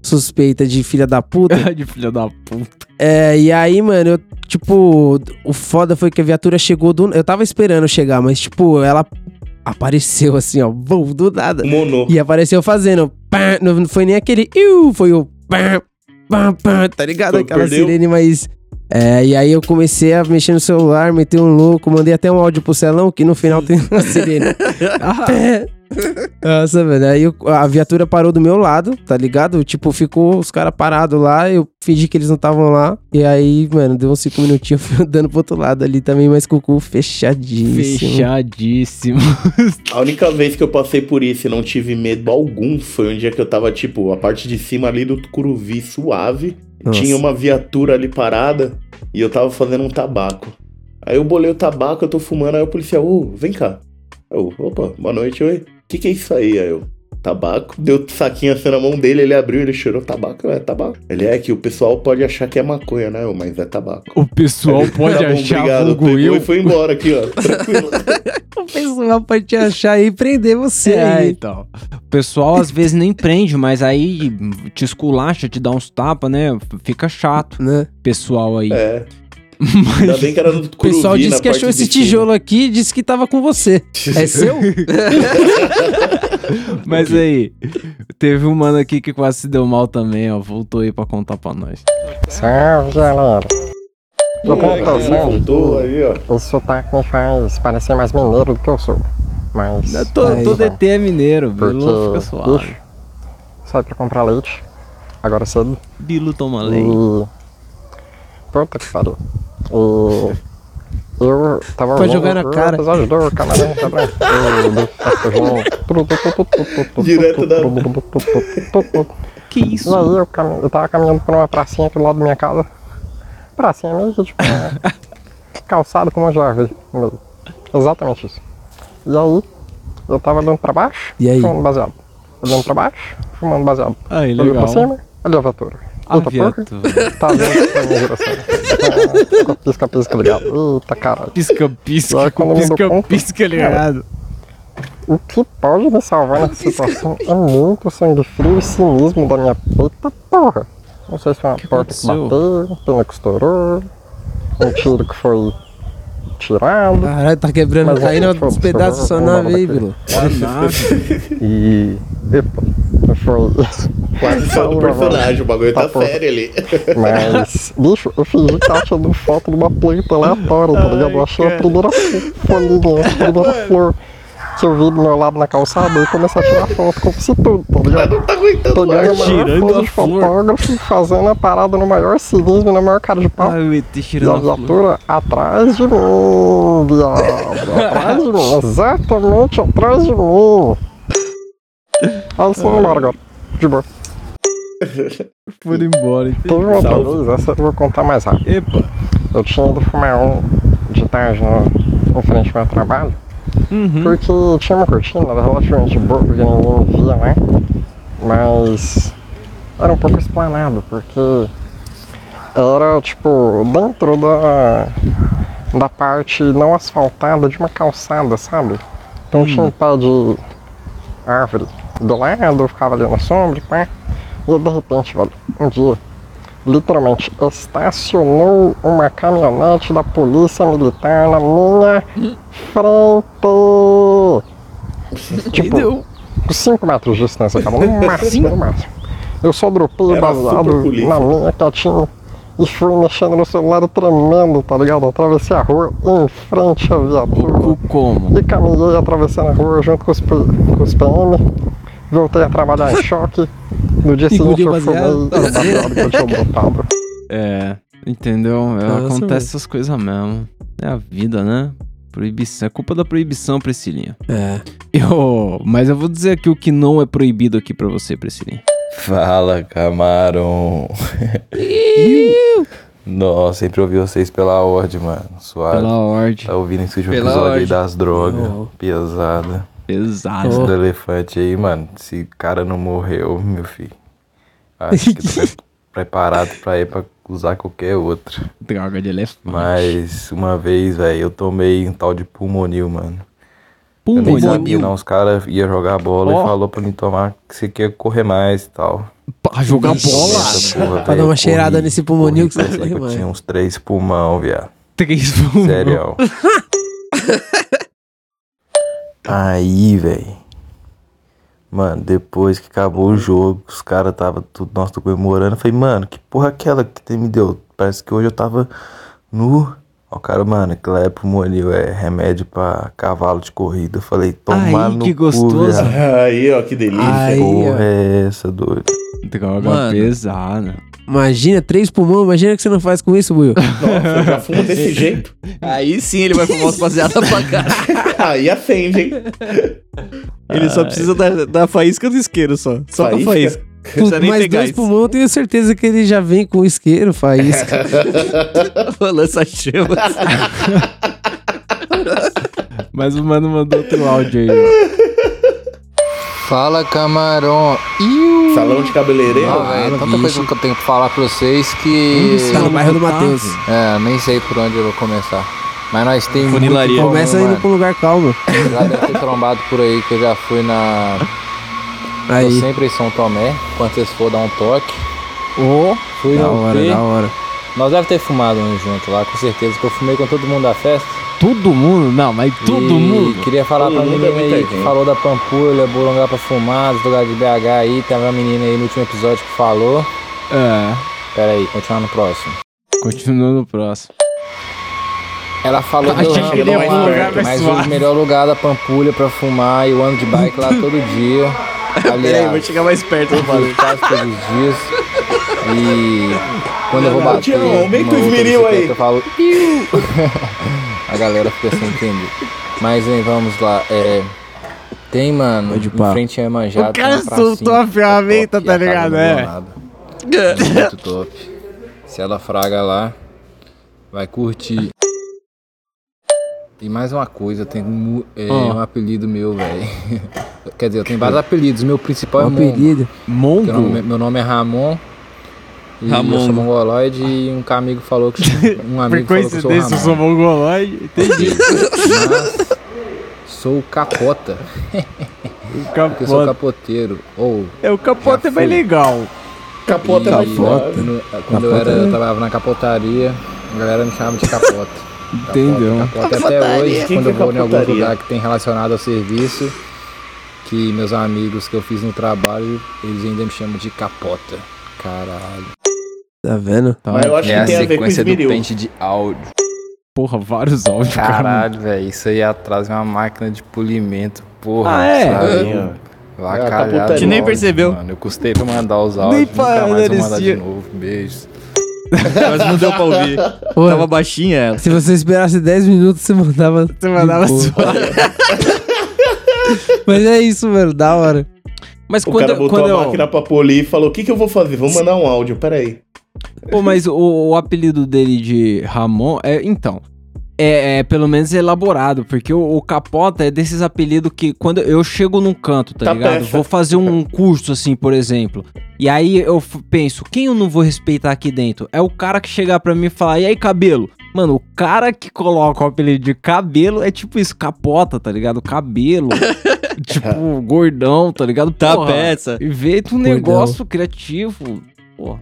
suspeita de filha da puta. [LAUGHS] de filha da puta. É, e aí, mano, eu, tipo, o foda foi que a viatura chegou do. Eu tava esperando chegar, mas, tipo, ela apareceu assim, ó, bum, do nada. Mono. E apareceu fazendo. pá, não, não foi nem aquele. Iu, foi o. pá, pá, pá, tá ligado? Foi, Aquela perdeu? sirene mais. É, e aí eu comecei a mexer no celular, meter um louco, mandei até um áudio pro Celão, que no final tem uma [LAUGHS] sirene. Pé, Nossa, velho. Aí eu- a viatura parou do meu lado, tá ligado? Tipo, ficou os caras parados lá, eu fingi que eles não estavam lá. E aí, mano, deu uns cinco minutinhos, [LAUGHS] eu fui andando pro outro lado ali também, mas com o cu fechadíssimo. Fechadíssimo. A única vez que eu passei por isso e não tive medo algum foi um dia que eu tava, tipo, a parte de cima ali do Curuvi suave. Nossa. Tinha uma viatura ali parada e eu tava fazendo um tabaco. Aí eu bolei o tabaco, eu tô fumando, aí o policial, ô, vem cá. Eu, opa, boa noite, oi. O que que é isso aí? Aí eu, tabaco. Deu o saquinho assim na mão dele, ele abriu, ele cheirou tabaco. É tabaco. Ele é que o pessoal pode achar que é maconha, né? Eu, Mas é tabaco. O pessoal pode Tá bom, achar obrigado. Pegou eu. E foi embora aqui, ó. Tranquilo. [LAUGHS] [LAUGHS] O pessoal pode te achar e prender você É, aí. então. O pessoal às vezes nem prende, mas aí te esculacha, te dá uns tapas, né? Fica chato, né? Pessoal aí. É. [LAUGHS] Ainda bem que era no O pessoal Curuvi, disse na que achou esse tijolo aqui e disse que tava com você. É seu? [LAUGHS] Mas aí, teve um mano aqui que quase se deu mal também, ó. Voltou aí pra contar pra nós. Salve, galera. Eu tô pensando voltou aí, ó. que esse sotaque me faz parecer mais mineiro do que eu sou. Mas. Todo, aí, todo vai. ET é mineiro, Porque, Bilu fica suave. bicho, sai pra comprar leite. Agora cedo. Bilu toma leite. E. Puta que pariu. E. Eu tava Pode jogar na o cara. episódio do Camarão. Eu. Direto da. Que isso? E aí eu, cam... eu tava caminhando por uma pracinha aqui do lado da minha casa. Pracinha que tipo. é, [LAUGHS] calçado com uma no meio. Exatamente isso. E aí, eu tava olhando pra baixo, E aí? fumando baseado. Olhando pra baixo, fumando baseado. Aí, Olhei pra legal. cima, olhei a viatura. A Eita porra, tá vindo pra minha direção. Ah, Pisca, pisca, ligado. Eita caralho. Pisca, pisca, aí, pisca, conta, pisca, ligado. O que pode me salvar nessa situação é muito sangue frio e cinismo da minha peita porra. Não sei se foi uma porta que aconteceu? bateu, um pneu que estourou, um tiro que foi tirado. Caralho, tá quebrando, caindo assim, uns foi- pedaços da sua foi- nave aí, foi- Bilu. E. Epa, foi. Quase Só do saiu a voz. personagem, o bagulho tá porra. sério ali. Mas, bicho, eu fingi que tava tirando foto de uma planta aleatória, tá ligado? Eu achei a primeira fo- folhinha, a primeira flor que eu vi do meu lado na calçada e comecei a tirar foto como se tudo, tá ligado? Não tá aguentando Pegando mais. Tirando a de fotógrafo, fazendo a parada no maior cinismo e na maior cara de pau. Ai, o ET E a tirando viatura atrás de mim, viado. Atrás de mim, exatamente atrás de mim. Aí sim, embora agora. De boa. [LAUGHS] Foram embora. Teve uma outra vez, essa eu vou contar mais rápido. Epa. Eu tinha ido fumar um de tarde no, em frente ao meu trabalho. Uhum. Porque tinha uma cortina relativamente boa, porque ninguém via, né? Mas era um pouco explanado, porque era tipo dentro da, da parte não asfaltada de uma calçada, sabe? Então tinha um pé de árvore do lado, ficava ali na sombra, pá. E de repente, velho, um dia, literalmente, estacionou uma caminhonete da polícia militar na minha frente. Tipo, 5 metros de distância, cara, no máximo, no máximo. Eu só dropei Era baseado na minha quietinho e fui mexendo no celular tremendo, tá ligado? Atravessei a rua em frente à viatura. Como? E caminhei atravessando a rua junto com os, com os PM. Voltei a trabalhar em choque. No dia [LAUGHS] seguinte eu fumei o baseado que eu tinha. É, entendeu? É, acontece essas coisas mesmo. É a vida, né? Proibição. É culpa da proibição, Priscilinha. É. Eu, mas eu vou dizer aqui o que não é proibido aqui pra você, Priscilinha. Fala, camarão. Nossa, sempre ouvi vocês pela ordem, mano. Suave. Pela ordem. Tá ouvindo esse último Pela episódio aí ordem. das drogas. Oh. Pesada. Pesado. Esse do elefante aí, mano. Esse cara não morreu, meu filho. Acho que tô pre- [LAUGHS] preparado pra ir pra usar qualquer outro. Droga de elefante. Mas uma vez, velho, eu tomei um tal de pulmonil, mano. Eu nem Pulmonil. sabia, não. Os caras iam jogar bola Ó. e falou pra mim tomar que você quer correr mais e tal. Pra jogar bola. Essa porra, Pra dar uma eu cheirada corri, nesse pulmonil que você corri, Eu tinha uns três pulmão, viado. Três pulmão. Sério. [LAUGHS] Aí, velho. Mano, depois que acabou o jogo, os caras tava tudo, nós comemorando. Eu falei, mano, que porra é aquela que me deu? Parece que hoje eu tava no Ó, cara, mano, aquilo é é remédio pra cavalo de corrida. Eu falei, toma Ai, no que cu, gostoso. viado. [LAUGHS] Aí, ó, que delícia. Aí, Porra, ó. é essa, doido? Droga Mano. pesada. Imagina, três pulmões, imagina o que você não faz com isso, Buiu. [LAUGHS] Nossa, eu já fumo desse jeito. Aí sim ele vai fumar umas baseadas pra caralho. [LAUGHS] Aí acende, hein? Ele só precisa da, da faísca do isqueiro só. Só Faísca? da faísca. [LAUGHS] Mais dois isso. pulmões, eu tenho certeza que ele já vem com isqueiro, faísca. [LAUGHS] Lança chamas. [LAUGHS] Mas o mano mandou outro áudio aí. Fala, camarão. Iu. Salão de cabeleireiro? Não, velho, tanta bicho. coisa que eu tenho pra falar pra vocês que. Tá no bairro do Matheus. É, nem sei por onde eu vou começar. Mas nós temos. Funilaria. muito Começa indo um lugar calmo. Já deve ter trombado por aí que eu já fui na. Tô Aí. sempre em São Tomé. Quando vocês for dar um toque. Ô, Fui da hora, P. da hora. Nós deve ter fumado um junto lá, com certeza, que eu fumei com todo mundo da festa. Todo mundo? Não, mas todo E mundo. Queria falar Todo pra mundo menina é aí que falou da Pampulha, Burungá pra fumar, dos lugares de BH aí. Tem uma menina aí no último episódio que falou. É. Pera aí, continuar no próximo. Continua no próximo. Ela falou que um lugar mais mas o melhor lugar da Pampulha pra fumar e eu ando de bike lá todo dia. [LAUGHS] Peraí, vou chegar mais perto. eu falo quase todos os dias. E quando eu vou bater Tião, aumenta uma o outra esmeril aí. eu falo. [LAUGHS] A galera fica sem entender. Mas hein, vamos lá. É, tem, mano, Pode em frente a Emanjá. O cara soltou a é ferramenta, top, tá ligado? É. É Muito top. Se ela fraga lá, vai curtir. E mais uma coisa, tem mu- é, Ó. um apelido meu, velho. [LAUGHS] Quer dizer, eu tenho vários apelidos. Meu principal é Um Mongo. apelido. Porque o nome- Mongo? meu nome é Ramon. E eu Ramongo. sou mongoloide e um amigo falou que [LAUGHS] um Por amigo falou que eu sou coincidência, eu sou Ramon. mongoloide. Entendi. Mas sou o capota. [LAUGHS] O Porque eu sou capota. capoteiro. Ou É, o capota é bem legal. Capota é mais Capota. No- quando eu, era, eu trabalhava na capotaria, a galera me chamava de capota. Entendeu. Capota, capota. Capotaria. Até hoje, quando que é eu vou em algum capotaria? lugar que tem relacionado ao serviço, que meus amigos que eu fiz no trabalho, eles ainda me chamam de capota. Caralho. Tá vendo? Mas eu acho é que a tem a ver com sequência do pente de áudio. Porra, vários áudios, cara. Caralho, velho, isso aí atrás é uma máquina de polimento, porra. Ah, é? sabe? É a calhar caputaria. do Que nem percebeu. Mano, eu custei pra mandar os áudios, Nem nunca mais vou mandar de novo. Beijos. [LAUGHS] Mas não deu pra ouvir. Ô, Tava baixinha ela. Se você esperasse 10 minutos, você mandava. Você mandava suave. [LAUGHS] [LAUGHS] Mas é isso, mano, da hora. Mas O quando, cara botou quando a eu... máquina pra polir e falou: O que, que eu vou fazer? Vou mandar um áudio, peraí. Pô, mas o, o apelido dele de Ramon é. Então. É, é pelo menos elaborado, porque o, o Capota é desses apelidos que quando eu chego num canto, tá, Tá ligado? Vou fazer um curso assim, por exemplo. E aí eu penso, quem eu não vou respeitar aqui dentro? É o cara que chegar pra mim e falar, e aí, cabelo? Mano, o cara que coloca o apelido de cabelo é tipo isso, capota, tá ligado? Cabelo. [LAUGHS] tipo, gordão, tá ligado? Tá Porra, peça. Inventa um Gordão. negócio criativo. Porra.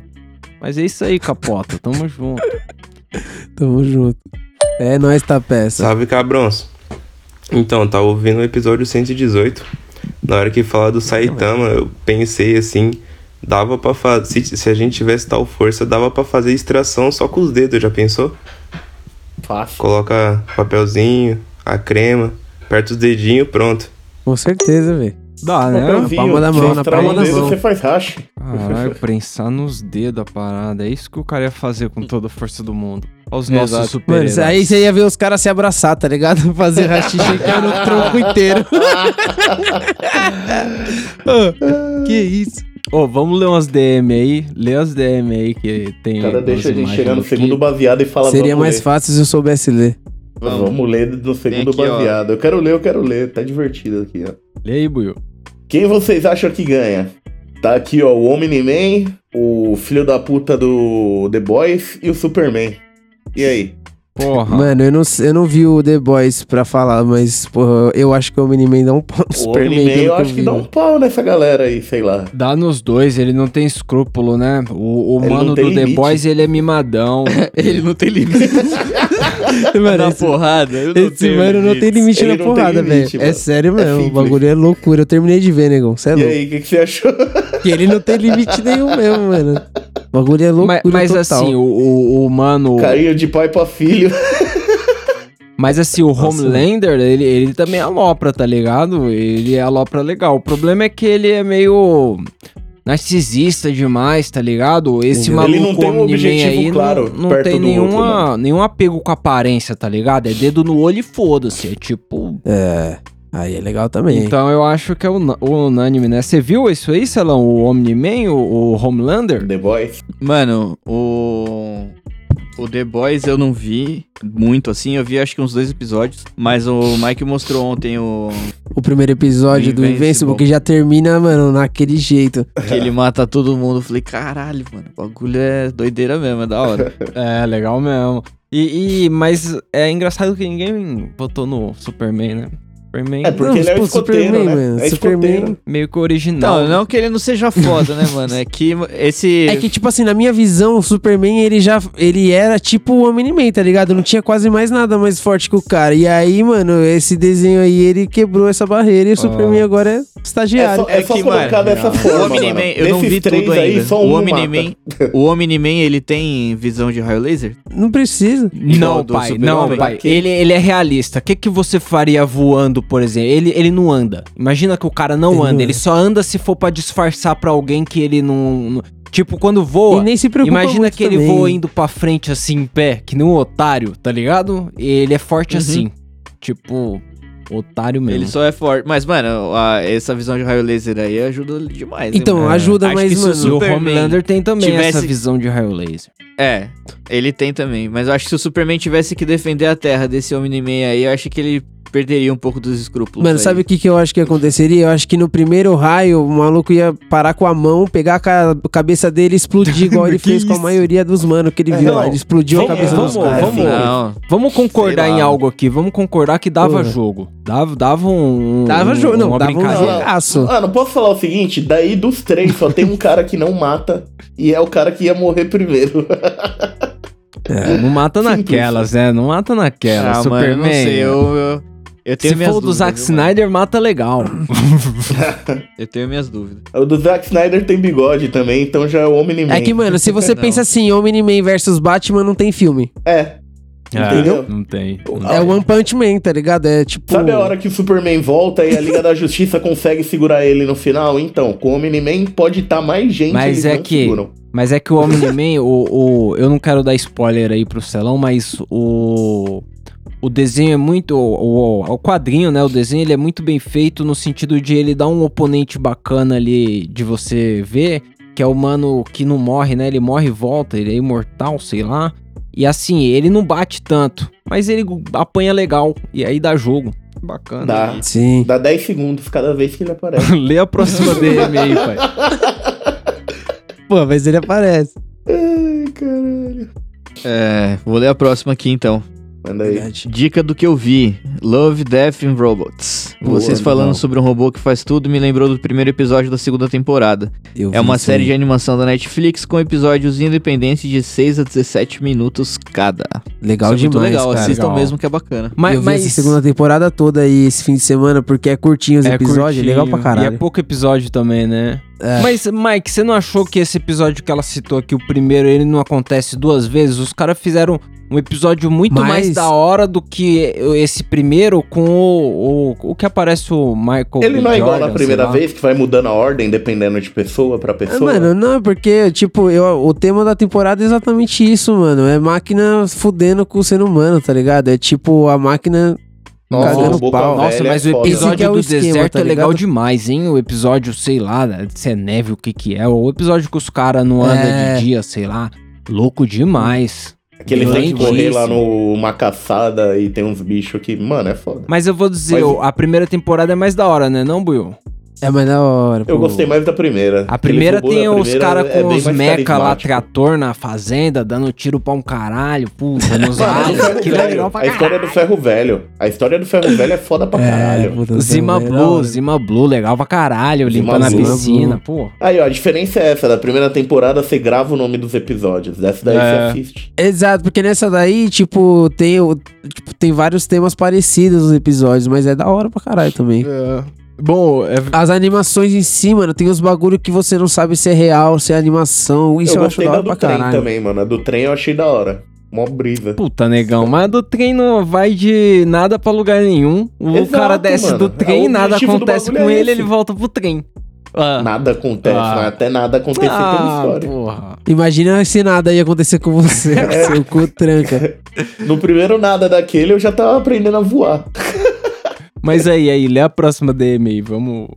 Mas é isso aí, capota. Tamo junto. [LAUGHS] Tamo junto. É nóis, tá peça. Salve, cabrões. Então, tá ouvindo o episódio 118. Na hora que fala do Saitama, eu pensei assim, dava pra fazer. Se, se a gente tivesse tal força, dava pra fazer extração só com os dedos, já pensou? Fácil. Coloca papelzinho, a crema, aperta os dedinhos, pronto. Com certeza, velho. Dá, né? Palma da mão, na palma da mão. Você faz racha. Caralho, [LAUGHS] prensar nos dedos a parada. É isso que o cara ia fazer com toda a força do mundo. Aos nossos Exato. super Mano, isso aí você ia ver os caras se abraçar, tá ligado? [LAUGHS] Fazer rachixe e no tronco inteiro. [LAUGHS] Ô, que isso? Ô, vamos ler umas DM aí. Lê as DM aí que tem. O cara umas deixa a gente chegar no segundo baseado e fala Seria vamos mais ler. fácil se eu soubesse ler. Vamos, ler no segundo aqui, ó. baseado. Eu quero ler, eu quero ler. Tá divertido aqui, ó. Lê aí, Buiu. Quem vocês acham que ganha? Tá aqui, ó, o Omni-Man, o filho da puta do The Boys e o Superman. E aí? Porra. Mano, eu não, eu não vi o The Boys pra falar, mas, porra, eu acho que o Miniman dá um pau no O Superman. Omni-Man pelo eu acho que dá um pau nessa galera aí, sei lá. Dá nos dois, ele não tem escrúpulo, né? O, o mano do The limite. Boys, ele é mimadão. [LAUGHS] Ele não tem limite. [LAUGHS] Mano, Na esse, porrada. Eu não esse mano não tem limite Ele na porrada, velho. É sério É mesmo, o simples. bagulho é loucura. Eu terminei de ver, negão. Cê é E louco. aí, o que, que você achou? [LAUGHS] Que ele não tem limite nenhum mesmo, mano. O bagulho é loucura mas mas total. assim, o, o, o mano. Carinho de pai pra filho. [LAUGHS] Mas assim, o Homelander, ele, ele também alopra, tá ligado? Ele alopra legal. O problema é que ele é meio narcisista demais, tá ligado? Esse Ele maluco não tem um objetivo aí não- claro não, perto tem do outro, nenhuma, nenhum apego com a aparência, tá ligado? É dedo no olho e foda-se. É tipo. É. Aí é legal também. Então eu acho que é o unânime, né? Você viu isso aí, Celão? O Omni-Man, o, o Homelander? The Boys. Mano, o. O The Boys eu não vi muito assim, eu vi acho que uns dois episódios, mas o Mike mostrou ontem o. O primeiro episódio do Invincible. Que já termina, mano, naquele jeito. [LAUGHS] que ele mata todo mundo. Eu falei, caralho, mano, o bagulho é doideira mesmo, é da hora. [LAUGHS] É, legal mesmo. E, e- mas é engraçado que ninguém votou no Superman, né? Superman. É, porque ele é pô, escoteiro, Superman, né? mano, É Superman-. Meio que original. Não, não que ele não seja foda, né, mano? É que esse. É que, tipo assim, na minha visão, o Superman, ele já. Ele era tipo o Omni-Man, tá ligado? Não tinha quase mais nada mais forte que o cara. E aí, mano, esse desenho aí, ele quebrou essa barreira e o Superman agora é estagiário. É só colocar dessa forma, o mano. eu não vi tudo aí, ainda. só o um Omni-Man, o Omni-Man, ele tem visão de raio laser? Não precisa. Não, do pai, não, pai. Ele, ele é realista. O que, que você faria voando, por exemplo? Ele, ele não anda. Imagina que o cara não Ele não anda. anda. Ele só anda se for pra disfarçar pra alguém que ele não. não- Tipo, quando voa. E nem se preocupa Imagina muito que ele também. voa indo pra frente assim, em pé, que nem um otário, tá ligado? Ele é forte Uhum. assim. Tipo, otário mesmo. Ele só é forte. Mas, mano, a- essa visão de raio laser aí ajuda demais. hein, Então, mano? ajuda, Acho mas, mano, E o Homelander tem também essa tivesse- visão de raio laser. É, ele tem também. Mas eu acho que se o Superman tivesse que defender a Terra desse Omni-Man aí, eu acho que ele perderia um pouco dos escrúpulos. Mano, aí. sabe o que, que eu acho que aconteceria? Eu acho que no primeiro raio, o maluco ia parar com a mão, pegar a ca- cabeça dele e explodir, igual ele [LAUGHS] fez com a isso? maioria dos manos que ele viu. Não, Ele explodiu vamos- a cabeça vamos- dos caras. vamos- Não. Vamos concordar em algo aqui. Vamos concordar que dava Porra. jogo. Dava, dava um. Dava jogo, não, uma dava um jogaço. Ah, não posso falar o seguinte? Daí dos três, só tem um cara que não mata e é o cara que ia morrer primeiro. É, não mata [LAUGHS] naquelas, né? Não mata naquelas. Ah, Superman. mano, eu não sei, eu, eu, eu tenho Se minhas for o do dúvidas, Zack viu, mano? Snyder, mata legal. [LAUGHS] Eu tenho minhas dúvidas. o do Zack Snyder tem bigode também, então já é o Omni-Man. É que, mano, se você [LAUGHS] Não. pensa assim, Omni-Man versus Batman, não tem filme. É. Entendeu? Não tem. É o One Punch Man, tá ligado? É tipo... Sabe a hora que o Superman volta e a Liga da Justiça [LAUGHS] consegue segurar ele no final? Então, com o Omni-Man pode estar mais gente Mas eles é não que. seguram. Mas é que o Omni-Man, o, o. Eu não quero dar spoiler aí pro Celão, mas o. O desenho é muito. O, o, o quadrinho, né? O desenho ele é muito bem feito no sentido de ele dar um oponente bacana ali de você ver. Que é o mano que não morre, né? Ele morre e volta, ele é imortal, sei lá. E assim, ele não bate tanto, mas ele apanha legal. E aí dá jogo. Bacana. Dá. Sim. Dá 10 segundos cada vez que ele aparece. [LAUGHS] Lê a próxima DM aí, pai. [LAUGHS] Pô, mas ele aparece. Ai, caralho. É, vou ler a próxima aqui então. Manda aí. Dica do que eu vi: Love, Death and Robots. Boa, Vocês falando legal. sobre um robô que faz tudo me lembrou do primeiro episódio da segunda temporada. Eu É uma série aí. de animação da Netflix com episódios independentes de 6 a 17 minutos cada. Legal Isso é muito demais, legal, cara. assistam Legal. mesmo que é bacana. Mas, eu vi mas... essa segunda temporada toda aí esse fim de semana, porque é curtinho os É episódios, curtinho, legal pra E é caralho. pouco episódio também, né? É. Mas, Mike, você não achou que esse episódio que ela citou aqui, o primeiro, ele não acontece duas vezes? Os caras fizeram um episódio muito Mas- mais da hora do que esse primeiro com o, o, o que aparece o Michael Ele não é igual na primeira vez, que vai mudando a ordem dependendo de pessoa pra É, pessoa. mano, não, porque, tipo, eu, o tema da temporada é exatamente isso, mano. É máquina fudendo com o ser humano, tá ligado? É tipo a máquina Nossa, cagando o Boca pau. Nossa, é mas o episódio é o do esquema, deserto tá é legal demais, hein? O episódio, sei lá, se é neve, o que que é. O episódio que os caras não andam É. de dia, sei lá. Louco demais. Que ele tem que correr lá numa caçada e tem uns bichos que, mano, é foda. Mas eu vou dizer, Mas- a primeira temporada é mais da hora, né, não, Buiu? É mais da hora. Eu pô. gostei mais da primeira. A primeira tem os primeira caras é com bem os meca lá, trator na fazenda, dando tiro pra um caralho, puta, [LAUGHS] nos ferro aquilo é legal pra a história do ferro velho. A história do ferro velho é foda pra caralho. puta, Zima é Blue. Zima Blue, legal pra caralho, Zima limpando a piscina, pô. Aí, ó, a diferença é essa. Da primeira temporada você grava o nome dos episódios. Dessa daí É. você assiste. Exato, porque nessa daí, tipo, tem, tipo, tem vários temas parecidos nos episódios, mas é da hora pra caralho também. Bom, é- As animações em si, mano, tem uns bagulho que você não sabe se é real, se é animação. Isso eu, eu acho gostei da da hora do pra trem caralho. também, mano. A do trem eu achei da hora. Mó brisa. Puta, negão, mas do trem não vai de nada pra lugar nenhum. O Exato, cara desce mano. do trem, É, o nada do acontece bagulho com é ele, ele volta pro trem. Ah. Nada acontece, Ah. mas até nada acontecer Ah, história. porra. Imagina se nada ia acontecer com você. [LAUGHS] Seu cu tranca. No primeiro nada daquele, eu já tava aprendendo a voar. Mas aí, aí, lê a próxima DM aí, vamos.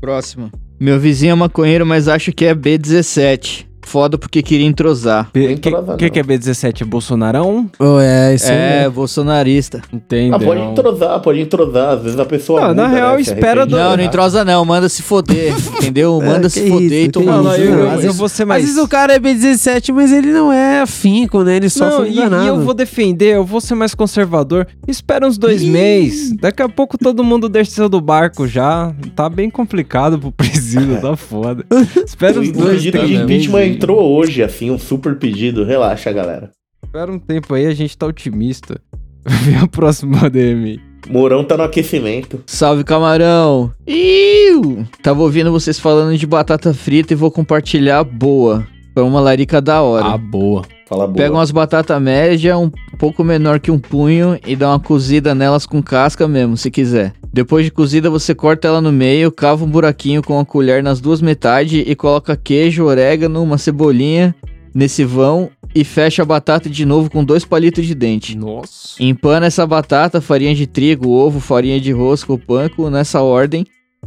Próximo. Meu vizinho é maconheiro, mas acho que é B17. Foda porque queria entrosar. O que, que, que é B17? Bolsonarão? Oh, é, isso É, aí. bolsonarista. Entendeu? Ah, pode entrosar, pode entrosar. Às vezes a pessoa. Não, na muda, real, né, espera do- Não, não entrosa não, manda se foder, [LAUGHS] entendeu? É, Manda que se foder isso, e isso, no eu- eu- Às eu vezes- vou ser Às mais- vezes o cara é B17, mas ele não é afinco, né? Ele só Não, foi e, enganado. e eu vou defender, eu vou ser mais conservador. Espera uns dois meses. Daqui a pouco todo mundo desceu do barco já. Tá bem complicado pro presídio, [LAUGHS] tá foda. Espera uns dois meses. Entrou hoje, assim, um super pedido. Relaxa, galera. Espera um tempo aí, a gente tá otimista. [LAUGHS] Vem a próxima DM. Mourão tá no aquecimento. Salve, camarão! Iu! Tava ouvindo vocês falando de batata frita e vou compartilhar boa. Foi uma larica da hora. Ah, boa. Fala boa. Pega umas batatas média, um pouco menor que um punho, e dá uma cozida nelas com casca mesmo, se quiser. Depois de cozida, você corta ela no meio, cava um buraquinho com a colher nas duas metades e coloca queijo, orégano, uma cebolinha nesse vão e fecha a batata de novo com dois palitos de dente. Nossa. Empana essa batata, farinha de trigo, ovo, farinha de rosca ou panko nessa ordem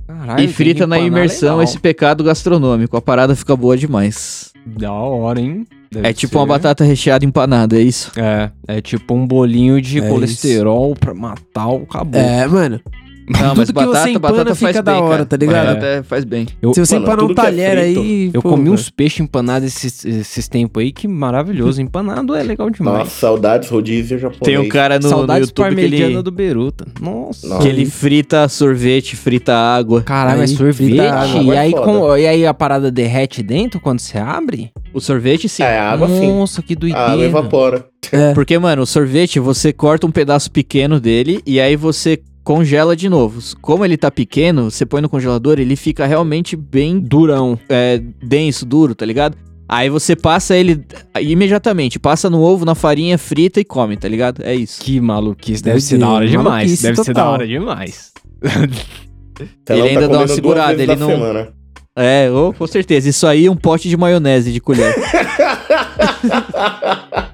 Caralho, e frita na imersão legal. esse pecado gastronômico. A parada fica boa demais. Da hora, hein? Deve é tipo ser. uma batata recheada empanada, é isso? É, é tipo um bolinho de É colesterol pra matar o caboclo. É, mano. Não, mas que batata, empana batata faz fica bem, da hora, cara. tá ligado? Batata é- faz bem. Eu, Se você Mano, empanar um que é talher frito, aí. eu pô, comi velho. uns peixes empanados esses, esses tempos aí, que maravilhoso. Empanado é legal demais. Nossa, saudades rodízio japonês. Tem um cara no, no Saudades YouTube que ele, do Beruta. Nossa. Nossa. que ele frita sorvete, frita água. Caralho, Aí, sorvete. água, E é aí, foda. com- e aí a parada derrete dentro quando você abre? O sorvete, sim. É, a água sim. Nossa, que A doideira. água evapora. É. Porque, mano, o sorvete, você corta um pedaço pequeno dele e aí você congela de novo. Como ele tá pequeno, você põe no congelador, ele fica realmente bem Durão. é, denso, duro, tá ligado? Aí você passa ele imediatamente, passa no ovo, na farinha, frita e come, tá ligado? É isso. Que maluquice. Deve Deve ser da hora demais. Deve ser da hora demais. [LAUGHS] Ele ainda dá uma segurada, ele não- semana. É, oh, com certeza. Isso aí é um pote de maionese de colher. [LAUGHS]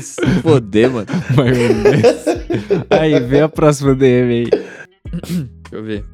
Se Foder, mano. [LAUGHS] Maionese. aí, vem a próxima DM aí. Deixa eu ver.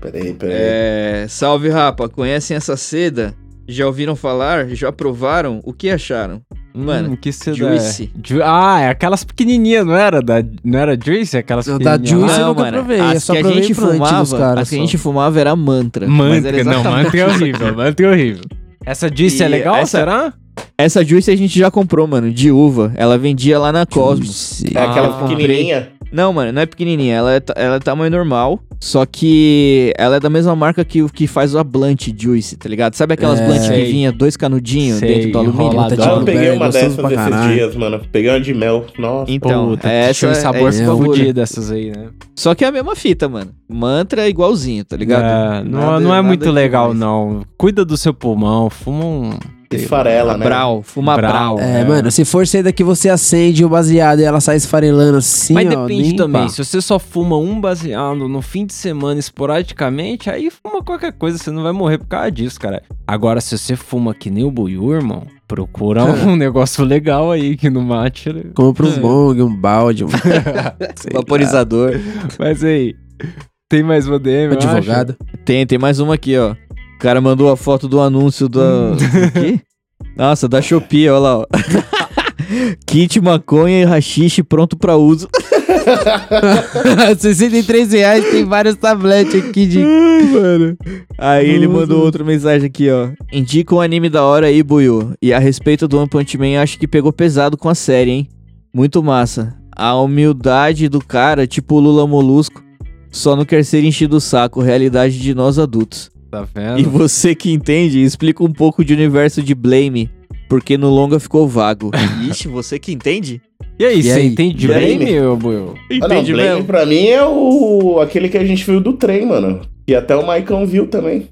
Peraí, peraí. É, salve, rapa. Conhecem essa seda? Já ouviram falar? Já provaram? O que acharam? Mano, Hum, que seda Juicy. é? Ju- ah, é aquelas pequenininhas, não era? Da, não era Juice? Aquelas Não, da pequenininhas lá? Juice eu nunca provei, eu as só que a provei gente fumava, cara, as que a só. gente fumava era mantra. mas era Mantra, não, mantra é horrível, mantra é horrível. Essa Juice é E legal, essa- será? Essa Juice a gente já comprou, mano, de uva. Ela vendia lá na Cosmos. É aquela Ah, pequenininha. Não, mano, não é pequenininha. Ela é, ela é tamanho normal. Só que ela é da mesma marca que o que faz a Blunt Juice, tá ligado? Sabe aquelas É. Blunt que Sei. vinha dois canudinhos Sei, dentro do alumínio? Ah, eu peguei velho, uma dessas esses caralho. dias, mano. Peguei uma de mel. Nossa. Então, Puta, é essa um sabor é fudido dessas aí, né? Só que é a mesma fita, mano. Mantra é igualzinho, tá ligado? É, não, Nada- não é muito legal, demais. não. Cuida do seu pulmão, fuma um... Esfarela, né? Brau, fuma brau. É, É. mano, se for seda que você acende o baseado e ela sai esfarelando assim, Mas ó, depende também, pá. se você só fuma um baseado no fim de semana esporadicamente, aí fuma qualquer coisa, você não vai morrer por causa disso, cara. Agora, se você fuma que nem o Buiu, irmão, procura [LAUGHS] um negócio legal aí que não mate. né? Compra um bong, um balde, um [LAUGHS] Vaporizador. Mas aí, tem mais uma DM, eu acho? advogado. Tem, tem mais uma aqui, ó. O cara mandou a foto do anúncio da. [LAUGHS] do quê? Nossa, da Shopee, olha lá, ó. [LAUGHS] Kit maconha e rachixe pronto pra uso. [LAUGHS] 63 reais, tem vários tabletes aqui de. mano. Aí ele mandou outra mensagem aqui, ó. Indica um anime da hora aí, Buiu. E a respeito do One Punch Man, acho que pegou pesado com a série, hein? Muito massa. A humildade do cara, tipo o Lula Molusco, só não quer ser enchido o saco, realidade de nós adultos. Tá E vendo? você que entende, explica um pouco de universo de Blame, porque no longa ficou vago. [LAUGHS] Ixi, você que entende? E aí, E você aí? entende E aí? bem, meu Buiu? Ah, não, Entende Blame mesmo? pra mim é o aquele que a gente viu do trem, mano. E até o Maicon viu também.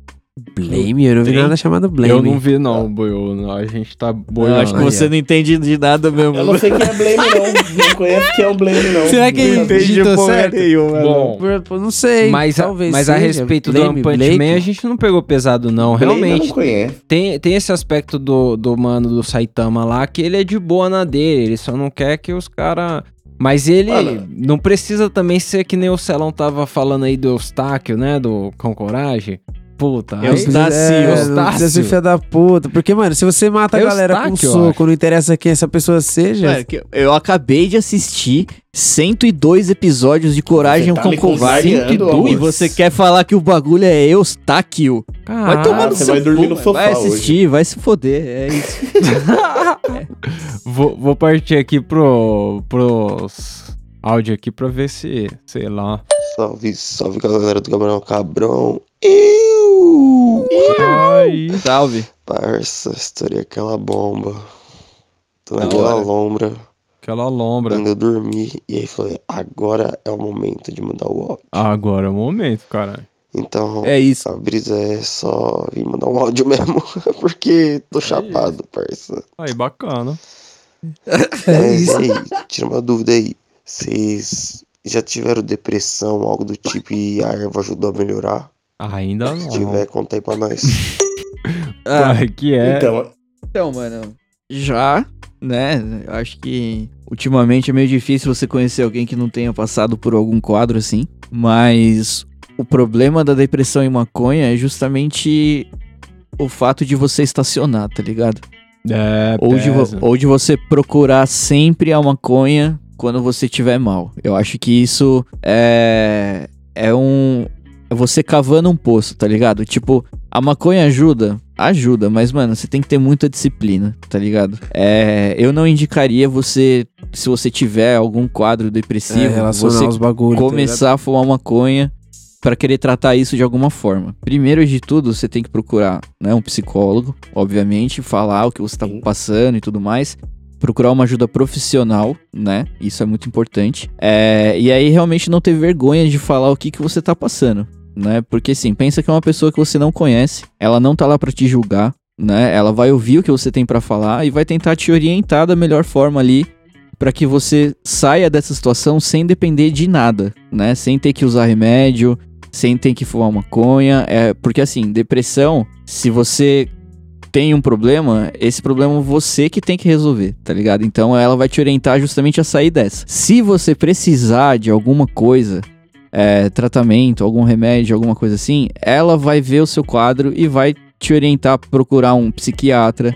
Blame? Eu não vi nada chamado Blame. Eu não vi não. Não, A gente tá Eu boiando. acho que você não entende de nada mesmo. Eu não sei quem é Blame, não. [LAUGHS] Não conheço quem é o Blame, não. Será que ele Não digitou certo? nenhuma, Bom, Pô, Não sei, mas, a- talvez mas a respeito Blame, do One Punch. Man, a gente não pegou pesado, não. Blame Realmente. não conheço. Tem, tem esse aspecto do, do mano do Saitama lá, que ele é de boa na dele. Ele só não quer que os caras. Mas ele Mano. não precisa também ser que nem o Celão tava falando aí do Eustáquio, né? Do Cão Coragem. Puta. Eustácio. É, não Eustácio. precisa ser filha da puta. Porque, mano, se você mata a É galera com um soco, não interessa quem essa pessoa seja. Mano, eu acabei de assistir 102 episódios de Coragem tá com Covarde. contrariando, 102? E você quer falar que o bagulho é Eustáquio? Vai tomar no você seu vai dormir cu, no sofá Vai assistir, vai se foder. É isso. [LAUGHS] Vou, vou partir aqui pro, pros áudio aqui pra ver se, sei lá. Salve, salve galera do Camarão Cabrão. Eu! Ai. Salve. Parça, estourei aquela bomba. Tô naquela lombra. Aquela lombra. Quando eu dormi. E aí falei, agora é o momento de mudar o áudio. Agora é o momento, cara. Então, É isso. a brisa é só vir mandar um áudio [LAUGHS] mesmo. Porque tô chapado, parça. Aí, bacana. [LAUGHS] Mas e aí, tira uma dúvida aí. Vocês já tiveram depressão, algo do tipo, e a erva ajudou a melhorar? Ainda não. Se tiver, conta aí pra nós. [LAUGHS] Ah, Ué, que é. Então, Então, mano, já, né? Eu acho que ultimamente é meio difícil você conhecer alguém que não tenha passado por algum quadro assim. Mas o problema da depressão e maconha é justamente o fato de você estacionar, tá ligado? É, Ou de, ou de você procurar sempre a maconha quando você tiver mal. Eu acho que isso é. É um. É você cavando um poço, tá ligado? Tipo, a maconha ajuda? Ajuda, mas, mano, você tem que ter muita disciplina, tá ligado? É. Eu não indicaria você. Se você tiver algum quadro É, depressivo, relacionar você os bagulhos. tá começar a fumar maconha pra querer tratar isso de alguma forma. Primeiro de tudo, você tem que procurar, né, um psicólogo, obviamente, falar o que você tá passando e tudo mais. Procurar uma ajuda profissional, né? Isso é muito importante. É, e aí, realmente, não ter vergonha de falar o que, que você tá passando, né? Porque, assim, pensa que é uma pessoa que você não conhece, ela não tá lá pra te julgar, né? Ela vai ouvir o que você tem pra falar e vai tentar te orientar da melhor forma ali para que você saia dessa situação sem depender de nada, né? Sem ter que usar remédio, sem ter que fumar maconha, é porque assim, depressão, se você tem um problema, esse problema você que tem que resolver, tá ligado? Então ela vai te orientar justamente a sair dessa. Se você precisar de alguma coisa, é, tratamento, algum remédio, alguma coisa assim, ela vai ver o seu quadro e vai te orientar a procurar um psiquiatra.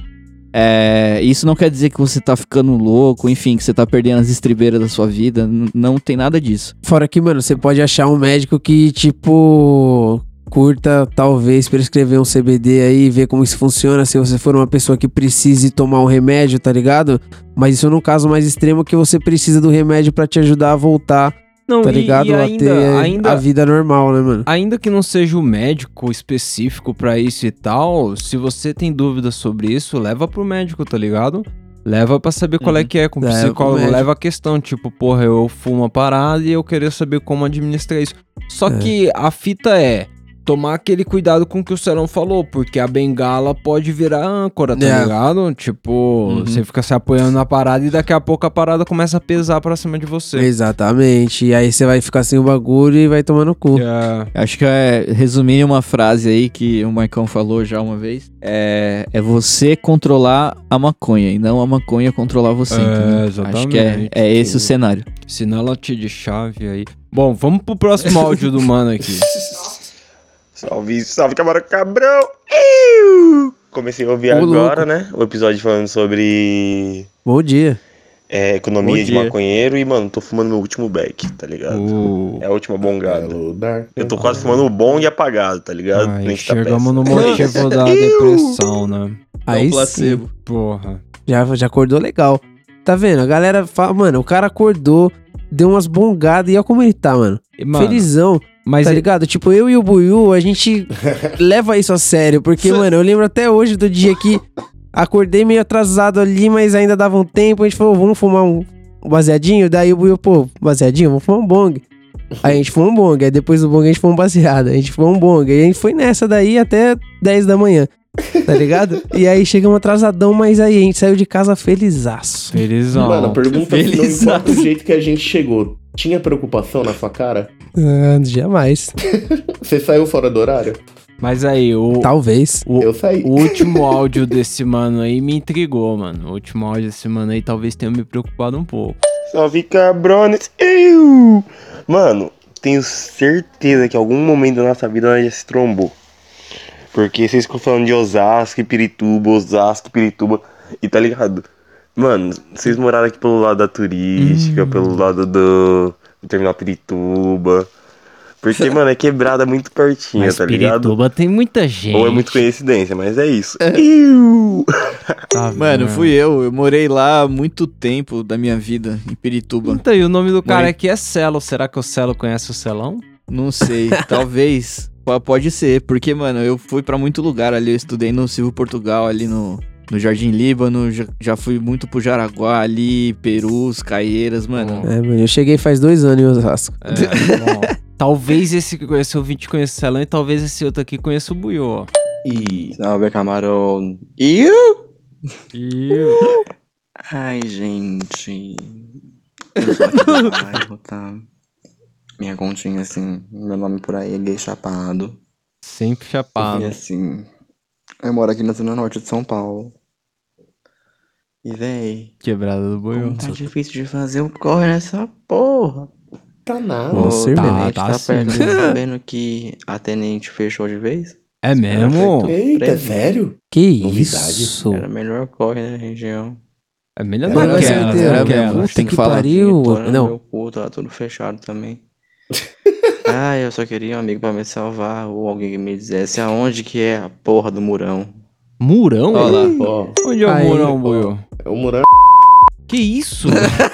É, isso não quer dizer que você tá ficando louco, enfim, que você tá perdendo as estribeiras da sua vida. Não tem nada disso. Fora que, mano, você pode achar um médico que, tipo, curta, talvez, prescrever um CBD aí e ver como isso funciona. Se você for uma pessoa que precise tomar um remédio, tá ligado? Mas isso num caso mais extremo que você precisa do remédio pra te ajudar a voltar, Não, tá e- ligado? e a ainda- ter ainda- a vida normal, né, mano? Ainda que não seja o médico específico pra isso e tal, se você tem dúvidas sobre isso, leva pro médico, tá ligado? Leva pra saber qual é que é com o psicólogo, leva a questão, tipo, porra, eu fumo uma parada e eu queria saber como administrar isso. Só É. que a fita é tomar aquele cuidado com o que o Serão falou, porque a bengala pode virar âncora, tá É. ligado? Tipo, Uhum. você fica se apoiando na parada e daqui a pouco a parada começa a pesar pra cima de você. Exatamente. E aí você vai ficar sem o bagulho e vai tomar no cu. É. Acho que é resumir uma frase aí que o Maicon falou já uma vez. É, é você controlar a maconha e não a maconha controlar você. É, entendeu? exatamente. Acho que é, é esse o cenário. Sinala-te de chave aí. Bom, vamos pro próximo áudio do mano aqui. [LAUGHS] Salve, salve, camarão cabrão! Iu! Comecei a ouvir Ô, agora, louco. né? O episódio falando sobre Bom dia. é, Bom economia de dia. maconheiro e, mano, tô fumando meu último beck, tá ligado? Uh. É a última bongada. Eu tô quase fumando o bong e apagado, tá ligado? Nem tá chegamos no motivo da [LAUGHS] depressão, né? Aí placebo. sim. Porra. Já, já acordou legal. Tá vendo? A galera fala, mano, o cara acordou, deu umas bongadas e olha como ele tá, mano. E, mano, Felizão. Mas tá ele- ligado? Tipo, eu e o Buiu, a gente [LAUGHS] leva isso a sério. Porque, mano, eu lembro até hoje do dia que acordei meio atrasado ali, mas ainda dava um tempo. A gente falou, vamos fumar um, baseadinho? Daí o Buiu, pô, baseadinho? Vamos fumar um bong. Aí a gente foi um bong, aí depois do bong a gente foi um baseado, a gente foi um bong, aí a gente foi nessa daí até 10 da manhã, tá ligado? e aí chegamos atrasadão, mas aí a gente saiu de casa felizaço. Felizão. Mano, a pergunta se não importa o jeito que a gente chegou. Tinha preocupação na sua cara? Ah, jamais. [LAUGHS] Você saiu fora do horário? Mas aí, o. Talvez. O, Eu saí. o último áudio desse mano aí me intrigou, mano. O último áudio desse mano aí talvez tenha me preocupado um pouco. Salve cabrones! Eu! Mano, tenho certeza que em algum momento da nossa vida nós já se trombou. Porque vocês ficam falando de Osasco, e Pirituba, Osasco, e Pirituba. E tá ligado? Mano, vocês moraram aqui pelo lado da turística, pelo lado do, do terminal Pirituba. Porque, [LAUGHS] mano, é quebrada muito pertinho, Mas tá ligado? Pirituba tem muita gente. Ou é muito coincidência, mas é isso. Eu! [LAUGHS] Tá Mano, fui eu. Eu morei lá há muito tempo da minha vida, em Pirituba. Então, e o nome do cara Morei- aqui é Celo. Será que o Celo conhece o Celão? Não sei, [LAUGHS] talvez. Pode ser, porque, mano, eu fui pra muito lugar ali. Eu estudei no Silvio Portugal, ali no, no Jardim Líbano. Já, já fui muito pro Jaraguá ali, Perus, Caieiras, mano. É, mano, eu cheguei faz dois anos em Osasco. É, [LAUGHS] talvez esse, esse ouvinte conheça o Celão e talvez esse outro aqui conheça o Buiô. ó. E. Salve, camarão. Iu! Ai, gente. Eu sou aqui do bairro, tá? Minha continha, assim, meu nome por aí é gay chapado. Sempre chapado. E assim, eu moro aqui na zona norte de São Paulo. E véi, Quebrada do Buiô. tá difícil de fazer o corre nessa porra. Tá nada. O Você- tenente Tá, tá, tá sim. perto, tá sabendo que a tenente fechou de vez? É mesmo? Eita, é sério? Que Novidade. isso? Era melhor corre na região. É melhor não não né? Tem que que falar. pariu. Não, meu cu, tá tudo fechado também. Ah, eu só queria um amigo pra me salvar ou alguém que me dissesse aonde que é a porra do murão. Murão? Ó lá. Ó, Onde é o Aí, Murão, Buiô? é o Muran. Que isso?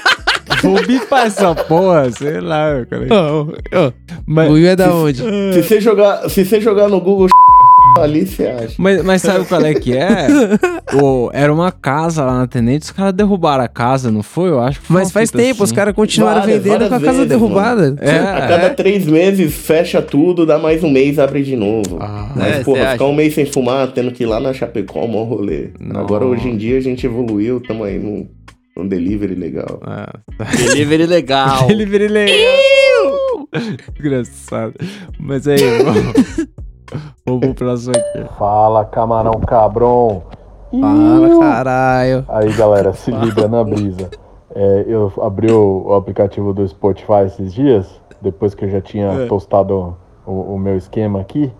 [LAUGHS] Vou bipar essa porra, sei lá, cara. Mas, o Will é da onde? Se você jogar, se você jogar no Google ali, você acha. mas, mas sabe qual é que é? [LAUGHS] O, era uma casa lá na Tenente, os caras derrubaram a casa, não foi? Eu acho que foi Mas faz tempo, os assim. caras continuaram Várias, vendendo com a várias casa vezes, derrubada. É, a cada três meses fecha tudo, dá mais um mês, abre de novo. Mas, É, porra, ficar acha? um mês sem fumar, tendo que ir lá na Chapecó, mó rolê. Não. Agora, hoje em dia, a gente evoluiu, tamo aí num, num delivery legal. É. [LAUGHS] Delivery legal. Delivery legal. Engraçado. Mas aí, vamos, [LAUGHS] vamos pro próximo aqui. Fala, camarão cabrão. Fala, caralho. Aí, galera, se liga na brisa. É, eu abri o, o aplicativo do Spotify esses dias, depois que eu já tinha É. postado o, o meu esquema aqui.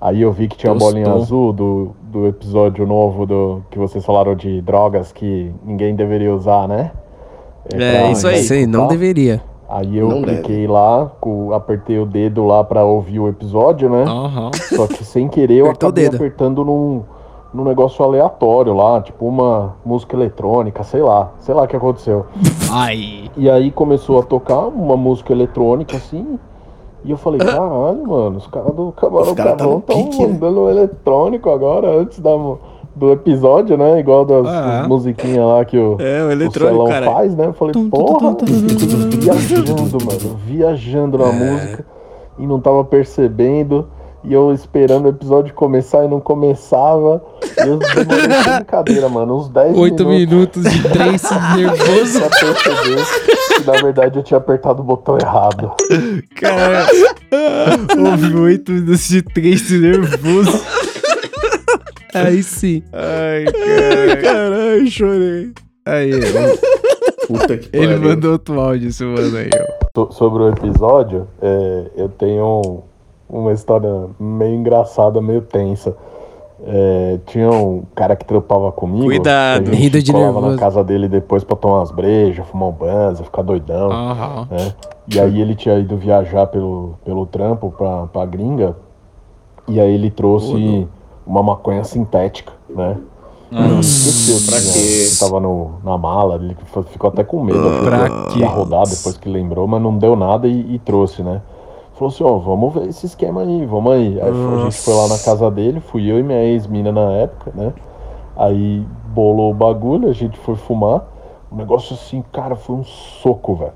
Aí eu vi que tinha uma Postou. bolinha azul do, do episódio novo do que vocês falaram de drogas que ninguém deveria usar, né? É, isso aí. Sei, não deveria. Aí eu Não cliquei lá, com- apertei o dedo lá pra ouvir o episódio, né? Aham. Só que sem querer eu acabei apertando num, num negócio aleatório lá, tipo uma música eletrônica, sei lá, sei lá o que aconteceu. [LAUGHS] Aí. E aí começou a tocar uma música eletrônica assim, e eu falei, caralho, mano, os caras do Camarão Os caras tá Cabrão estão pique, né? mandando eletrônico agora, antes da, do episódio, né? Igual das Ah, é. musiquinhas lá que o, É, o o eletrônico, Celão cara. faz, né? Eu falei, porra, viajando, mano, viajando na É. música e não tava percebendo. E eu esperando o episódio começar e não começava. E eu demorei sem brincadeira, mano. Uns 10 Oito minutos. minutos de trance [LAUGHS] nervoso. pra perceber que na verdade eu tinha apertado o botão errado. Cara, [LAUGHS] houve oito minutos de triste nervoso. Aí sim. Ai, cara. Caralho, chorei. Aí, Puta que ele pariu. mandou outro áudio, esse mano aí, ó. So- sobre o episódio, é, eu tenho um- uma história meio engraçada, meio tensa. É, tinha um cara que trampava comigo. Cuidado. que a gente Rindo de nervoso. na casa dele depois pra tomar umas brejas, fumar um banza, ficar doidão. Aham. né? E aí ele tinha ido viajar pelo, pelo trampo pra, pra gringa. E aí ele trouxe uma maconha sintética, né? Ele esqueceu pra que, tinha- que tava no, na mala, ele ficou- até com medo. Pra que quê? ia rodar depois que lembrou, mas não deu nada e, e trouxe, né? Falou assim, ó, vamos ver esse esquema aí, vamos aí. Aí foi- a gente foi lá na casa dele, fui eu e minha ex-mina na época, né? Aí bolou o bagulho, a gente foi fumar. O negócio assim, cara, foi um soco, velho.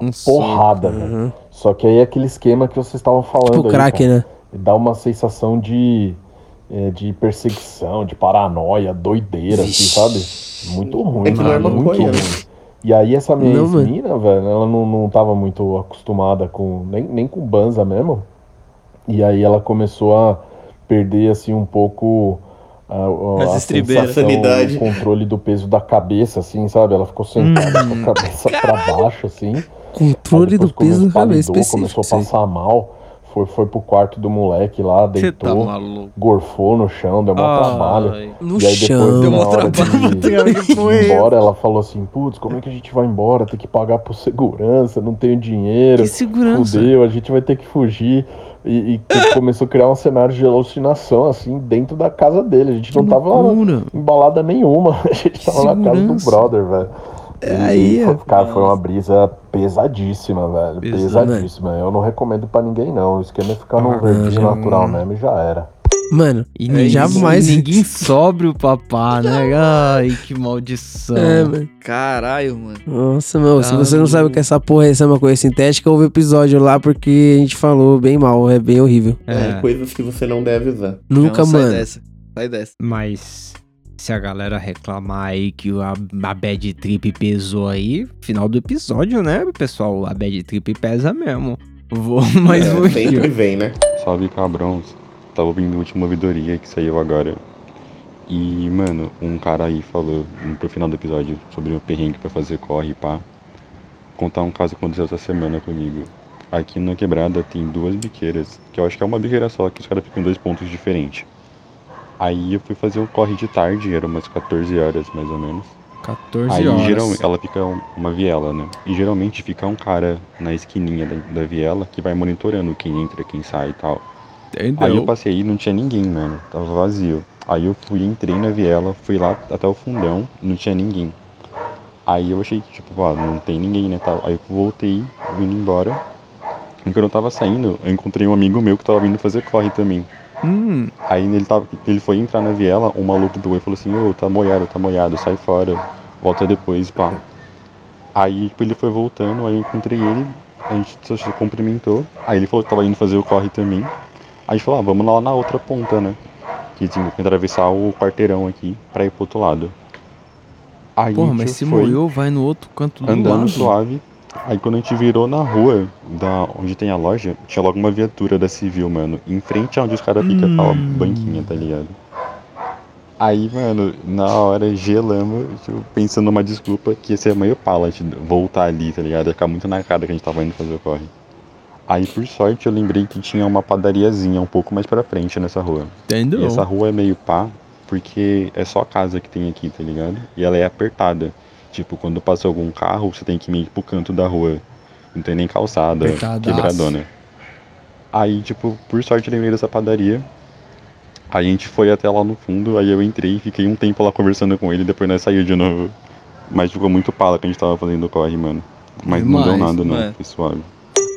uma porrada, velho. Só que aí é aquele esquema que vocês estavam falando Tipo aí, crack, cara. né? Dá uma sensação de, é, de perseguição, de paranoia, doideira, assim, sabe? Muito ruim, É que não é mano, muito ruim. né? E aí essa minha Não, ex-mina, velho, ela não, não tava muito acostumada com, nem, nem com banza mesmo. E aí ela começou a perder, assim, um pouco a, a, a sensação, Sanidade. o controle do peso da cabeça, assim, sabe? Ela ficou sentada Hum. com a cabeça pra baixo, assim. Controle do peso da cabeça. Começou a passar mal. Foi, foi pro quarto do moleque lá, tá deitou, maluco. gorfou no chão, deu Ai. trabalho. No e aí chão. depois, Deu mó hora trabalho, de, que embora, ela falou assim, putz, como é que a gente vai embora? Tem que pagar por segurança, não tenho dinheiro. Que segurança? Fudeu, a gente vai ter que fugir. E, e que [LAUGHS] começou a criar um cenário de alucinação, assim, dentro da casa dele. A gente não tava loucura. em balada nenhuma. [LAUGHS] A gente tava na casa do segurança. brother, velho. E- aí, ó. foi, cara, foi uma brisa pesadíssima, velho. Pesado, Pesadíssima. Eu não recomendo pra ninguém, não. O esquema é ficar num Ah, já- natural mesmo e já era. Mano, E é, ninguém, jamais. ninguém [LAUGHS] sobre o papá, né? Ai, que maldição. É, mano. Caralho, mano. Nossa, meu, se Ah, você não sabe o que é essa porra é uma coisa sintética, ouve o episódio lá porque a gente falou bem mal, é bem horrível. É, coisas que você não deve usar. Nunca, Não, sai mano. dessa. Sai dessa. Mas se a galera reclamar aí que a, a bad trip pesou aí, final do episódio, né, pessoal? A bad trip pesa mesmo. Vou [LAUGHS] mais É, um sempre aqui. vem, né? Salve cabrões. Tava ouvindo a última ouvidoria que saiu agora. E, mano, um cara aí falou pro final do episódio sobre o perrengue pra fazer corre e pá. Contar um caso que aconteceu essa semana comigo. Aqui na quebrada tem duas biqueiras, que eu acho que é uma biqueira só, que os caras ficam em dois pontos diferentes. Aí eu fui fazer o corre de tarde, era umas 14 horas mais ou menos. 14 Aí horas. geralmente ela fica um- uma viela, né? E geralmente fica um cara na esquininha da, da viela que vai monitorando quem entra, quem sai e tal. Entendeu? Aí eu passei e não tinha ninguém, mano. Tava vazio. Aí eu fui, entrei na viela, fui lá até o fundão, não tinha ninguém. Aí eu achei que, tipo, ah, não tem ninguém, né, tal. Aí eu voltei, vindo embora. E quando eu tava saindo, eu encontrei um amigo meu que tava vindo fazer corre também. Hum, Aí ele, tava, ele foi entrar na viela, o maluco do e falou assim, ô, tá molhado, tá molhado, sai fora, volta depois, pá. Aí tipo, ele foi voltando, aí eu encontrei ele, a gente só se cumprimentou. Aí ele falou que tava indo fazer o corre também. Aí a gente falou, ah, vamos lá na outra ponta, né? Que tinha que atravessar o quarteirão aqui pra ir pro outro lado. Aí porra, mas se foi molhou, vai no outro canto do andando lado. suave. Aí quando a gente virou na rua da onde tem a loja, tinha logo uma viatura da civil, mano. Em frente aonde os caras ficam, tava banquinha, tá ligado? Aí, mano, na hora gelamos, tipo, pensando numa desculpa que ia ser meio pala a gente voltar ali, tá ligado? Ia ficar muito na cara que a gente tava indo fazer o corre. Aí, por sorte, eu lembrei que tinha uma padariazinha um pouco mais pra frente nessa rua. Entendeu? E essa rua é meio pá, porque é só casa que tem aqui, tá ligado? E ela é apertada. Tipo, quando passa algum carro, você tem que ir pro canto da rua. Não tem nem calçada, Apertadaço. quebradona. Aí, tipo, por sorte eu lembrei dessa padaria. A gente foi até lá no fundo, aí eu entrei, fiquei um tempo lá conversando com ele, depois nós saímos de novo. Mas ficou muito pala que a gente tava fazendo o corre, mano. Mas não deu Demais, nada, não, foi suave.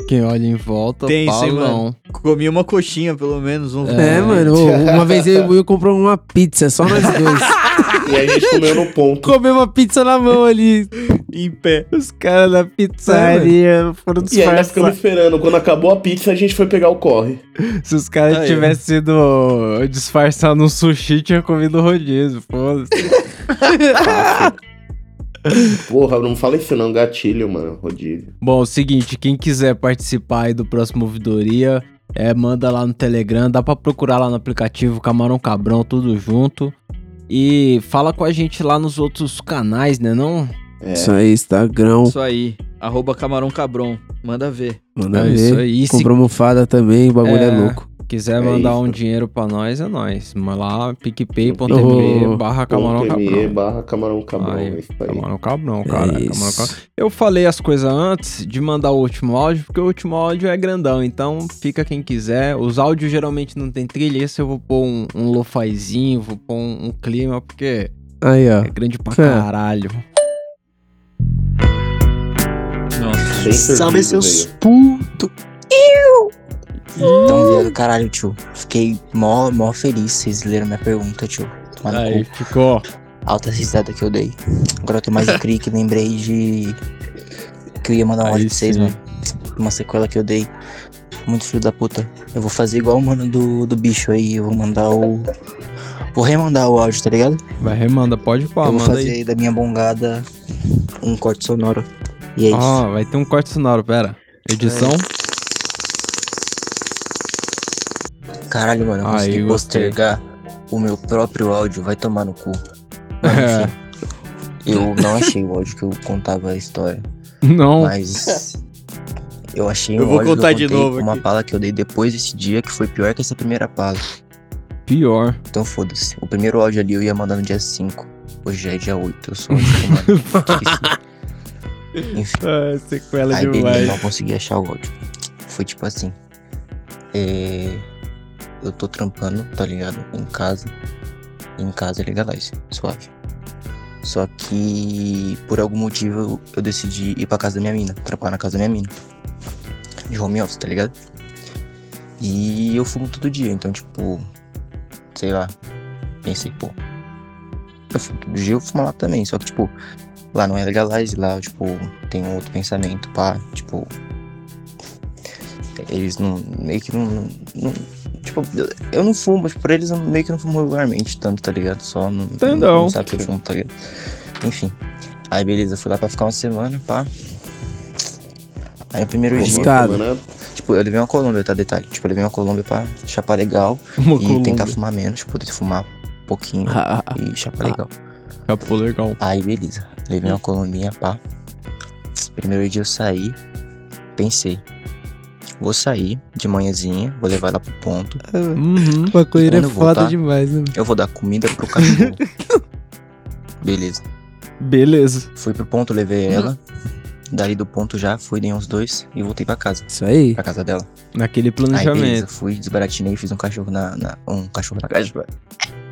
Quem olha em volta, hein, palão. mano? Comi uma coxinha, pelo menos. Um É, mano, [LAUGHS] uma vez eu, eu comprei uma pizza, só nós dois. [LAUGHS] E aí a gente comeu no ponto. Comer uma pizza na mão ali. Em pé. Os caras da pizzaria foram E aí nós ficamos disfarçados. esperando. Quando acabou a pizza, a gente foi pegar o corre. Se os caras tivessem sido disfarçados no sushi, tinha comido rodízio, foda-se. [LAUGHS] Porra, não fala isso não, gatilho, mano, rodízio. Bom, é o seguinte, quem quiser participar aí do próximo ouvidoria, é, manda lá no Telegram, dá pra procurar lá no aplicativo Camarão Cabrão, tudo junto. E fala com a gente lá nos outros canais, né não? Isso aí, Instagram. Isso aí. Arroba Camarão Cabrão. Manda ver. Manda É ver. isso aí. E se- Comprou almofada também, o bagulho é, louco. Quiser É mandar isso. um dinheiro pra nós, é nóis. Manda lá, picpay.me Oh. barra camarão cabrão. barra camarão cabrão. Aí, é aí. Camarão cabrão, cara. É camarão cabrão. Eu falei as coisas antes de mandar o último áudio, porque o último áudio é grandão, então fica quem quiser. Os áudios geralmente não tem trilha, esse eu vou pôr um, um lo-fizinho, vou pôr um, um clima, porque Aí, ó. é grande pra É. caralho. Nossa. Bem Salve servido seus putos. Então, viado, caralho, tio. Fiquei mó, mó feliz. Vocês leram minha pergunta, tio. Tomar no Aí, cu. ficou. Alta risada que eu dei. Agora eu tô mais de crique, lembrei de. que eu ia mandar um áudio pra vocês, sim. mano. Uma sequela que eu dei. Muito filho da puta. Eu vou fazer igual o mano do, do bicho aí. Eu vou mandar o. Vou remandar o áudio, tá ligado? Vai, remanda, pode pá, eu vou manda fazer aí. da minha bongada um corte sonoro. E é isso. Ó, vai ter um corte sonoro, pera. Edição. Caralho, mano, eu Aí, consegui gostei. postergar o meu próprio áudio. Vai tomar no cu. Mano, enfim, [LAUGHS] eu não achei o áudio que eu contava a história. Não. Mas [LAUGHS] eu achei Eu um vou áudio contar de novo uma aqui. pala que eu dei depois desse dia que foi pior que essa primeira pala. Pior. Então foda-se. O primeiro áudio ali eu ia mandar no dia 5. Hoje já é dia 8. Eu sou. [LAUGHS] Enfim. Ah, sequela Aí beleza, demais. não consegui achar o áudio. Foi tipo assim. É... Eu tô trampando, tá ligado? Em casa. Em casa é legalize, suave. Só que por algum motivo eu, decidi ir pra casa da minha mina, trampar na casa da minha mina. De home office, tá ligado? E eu fumo todo dia, então tipo, sei lá, pensei, pô. Eu fumo todo dia, eu fumo lá também, só que tipo, lá não é legalize, lá, tipo, tem um outro pensamento, pá, tipo. Eles não. meio que não. não- tipo, eu, não fumo, mas por eles eu meio que não fumo regularmente tanto, tá ligado? Só não. Não, não sabe que eu fumo, tá ligado? Enfim. Aí beleza, fui lá pra ficar uma semana, pá. Aí o primeiro dia. Arriscado. Tipo, eu levei uma Colômbia, tá? Detalhe. Tipo, eu levei uma Colômbia pra chapar legal Uma e Colômbia. tentar fumar menos, poder fumar um pouquinho e chapar legal. Chapou legal. Aí, beleza. Levei uma colombinha, pá. Primeiro dia eu saí, pensei. Vou sair de manhãzinha, vou levar ela pro ponto. Uhum. Maconheiro é foda voltar, demais, né? Eu vou dar comida pro cachorro. [LAUGHS] beleza. Beleza. Fui pro ponto, levei ela. Dali do ponto já, fui, dei uns dois e voltei pra casa. Isso aí. Pra casa dela. Naquele Aí, beleza, planejamento. fui, desbaratinei, fiz um cachorro na. na- um cachorro na cachorra.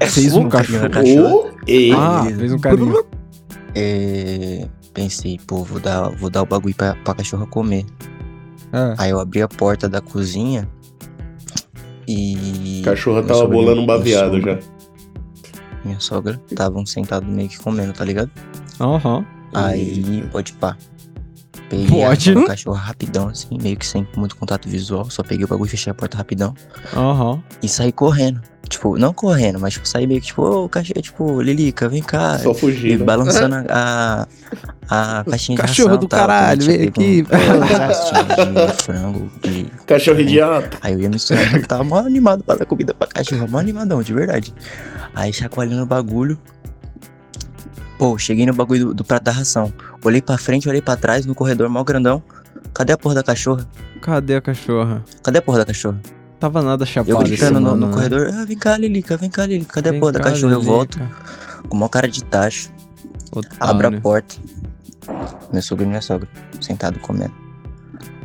Fez um carinho na cachorro? cachorra. Ah, Beleza. fez um carinho. É, pensei, pô, vou dar, vou dar o bagulho pra, pra cachorra comer. É. Aí eu abri a porta da cozinha e. Cachorra meu tava sogro- bolando um baseado sogro- já. Minha sogra estavam sentados meio que comendo, tá ligado? Aham. Aí, pode pá. Peguei Pode. a cachorra rapidão, assim, meio que sem muito contato visual. Só peguei o bagulho, fechei a porta rapidão Aham. e saí correndo. Tipo, não correndo, mas tipo, saí meio que tipo, ô, cachorro, tipo, Lilica, vem cá. Só fugindo. E balançando a, [LAUGHS] a, a caixinha de Cachorro ração, do tal, caralho, vem aqui. um- [LAUGHS] de frango. De... [LAUGHS] Cachorro idiota. Aí eu ia misturando, tava mó animado pra dar comida pra cachorro, mó animadão, de verdade. Aí chacoalhando o bagulho. Pô, cheguei no bagulho do, do prato da ração. Olhei pra frente, olhei pra trás, no corredor, mó grandão. Cadê a porra da cachorra? Cadê a cachorra? Cadê a porra da cachorra? Tava nada Eu chapado esse gritando no, no né? corredor, ah, vem cá, Lilica, vem cá, Lilica, cadê Vem a porra da cá, cachorra? Eu Lilica. volto, com uma cara de tacho, Otário. abro a porta, meu sogro e minha sogra, sentado comendo.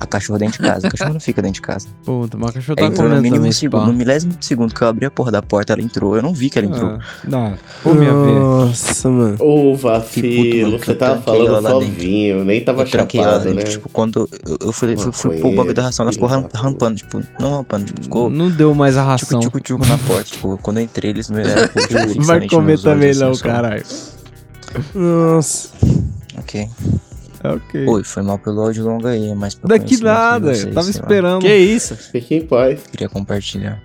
A cachorra dentro de casa, a cachorra não fica dentro de casa. Puta, mas a cachorra Ela tá entrou no mínimo também, segundo, no milésimo de segundo que eu abri a porra da porta, ela entrou. Eu não vi que ela entrou. Ah, dá. Pô, minha vez. Nossa, mano. Ô, vacilo, você tava ela falando lá dentro. sozinho, nem tava eu ela chapado, né? tipo, quando eu, fui, fui, fui pôr o bagulho da ração, ela ficou ram- rampando, tipo, não rampando, tipo, ficou Não deu mais a ração. tchucu tchucu na porta, tipo, quando eu entrei eles tipo, [LAUGHS] Vai fixamente comer nos olhos, também assim, não, só. caralho. Nossa. Ok. Ok. Oi, foi mal pelo áudio longo aí, mas Daqui nada, vocês, eu tava sei lá. esperando. Que isso? Fique em paz. Queria compartilhar.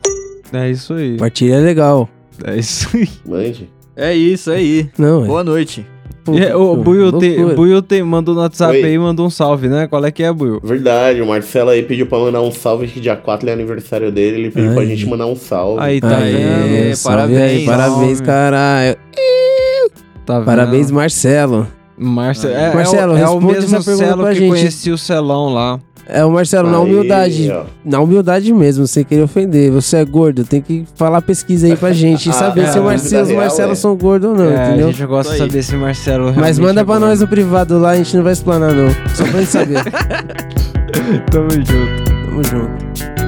É isso aí. Partilha é legal. É isso aí. Mande. É isso aí. Não, é. Boa noite. Pô, E, é, pô, Buiu, te. Buiu te, mandou no WhatsApp Oi. aí, mandou um salve, né? Qual é que é, Buiu? Verdade, o Marcelo aí pediu pra mandar um salve, que dia 4 é aniversário dele, ele pediu pra Ai. gente mandar um salve. Aí, tá Aê, vendo? salve aí, parabéns. parabéns, caralho. Tá vendo? Parabéns, Marcelo. Marce... É, Marcelo, é, o, é o responde mesmo Celo que gente. conhecia o Celão lá. É o Marcelo, na Aí, humildade. ó. Na humildade mesmo, sem querer ofender. Você é gordo, tem que falar pesquisa aí pra gente. E [LAUGHS] Ah, saber é, se, o na Mar- vida se os Marcelos é. são gordos ou não, é, a entendeu? gente gosta de saber se Marcelo Mas realmente manda é pra nós no privado lá, a gente não vai explanar não. Só pra gente saber. [LAUGHS] Tamo junto. Tamo junto.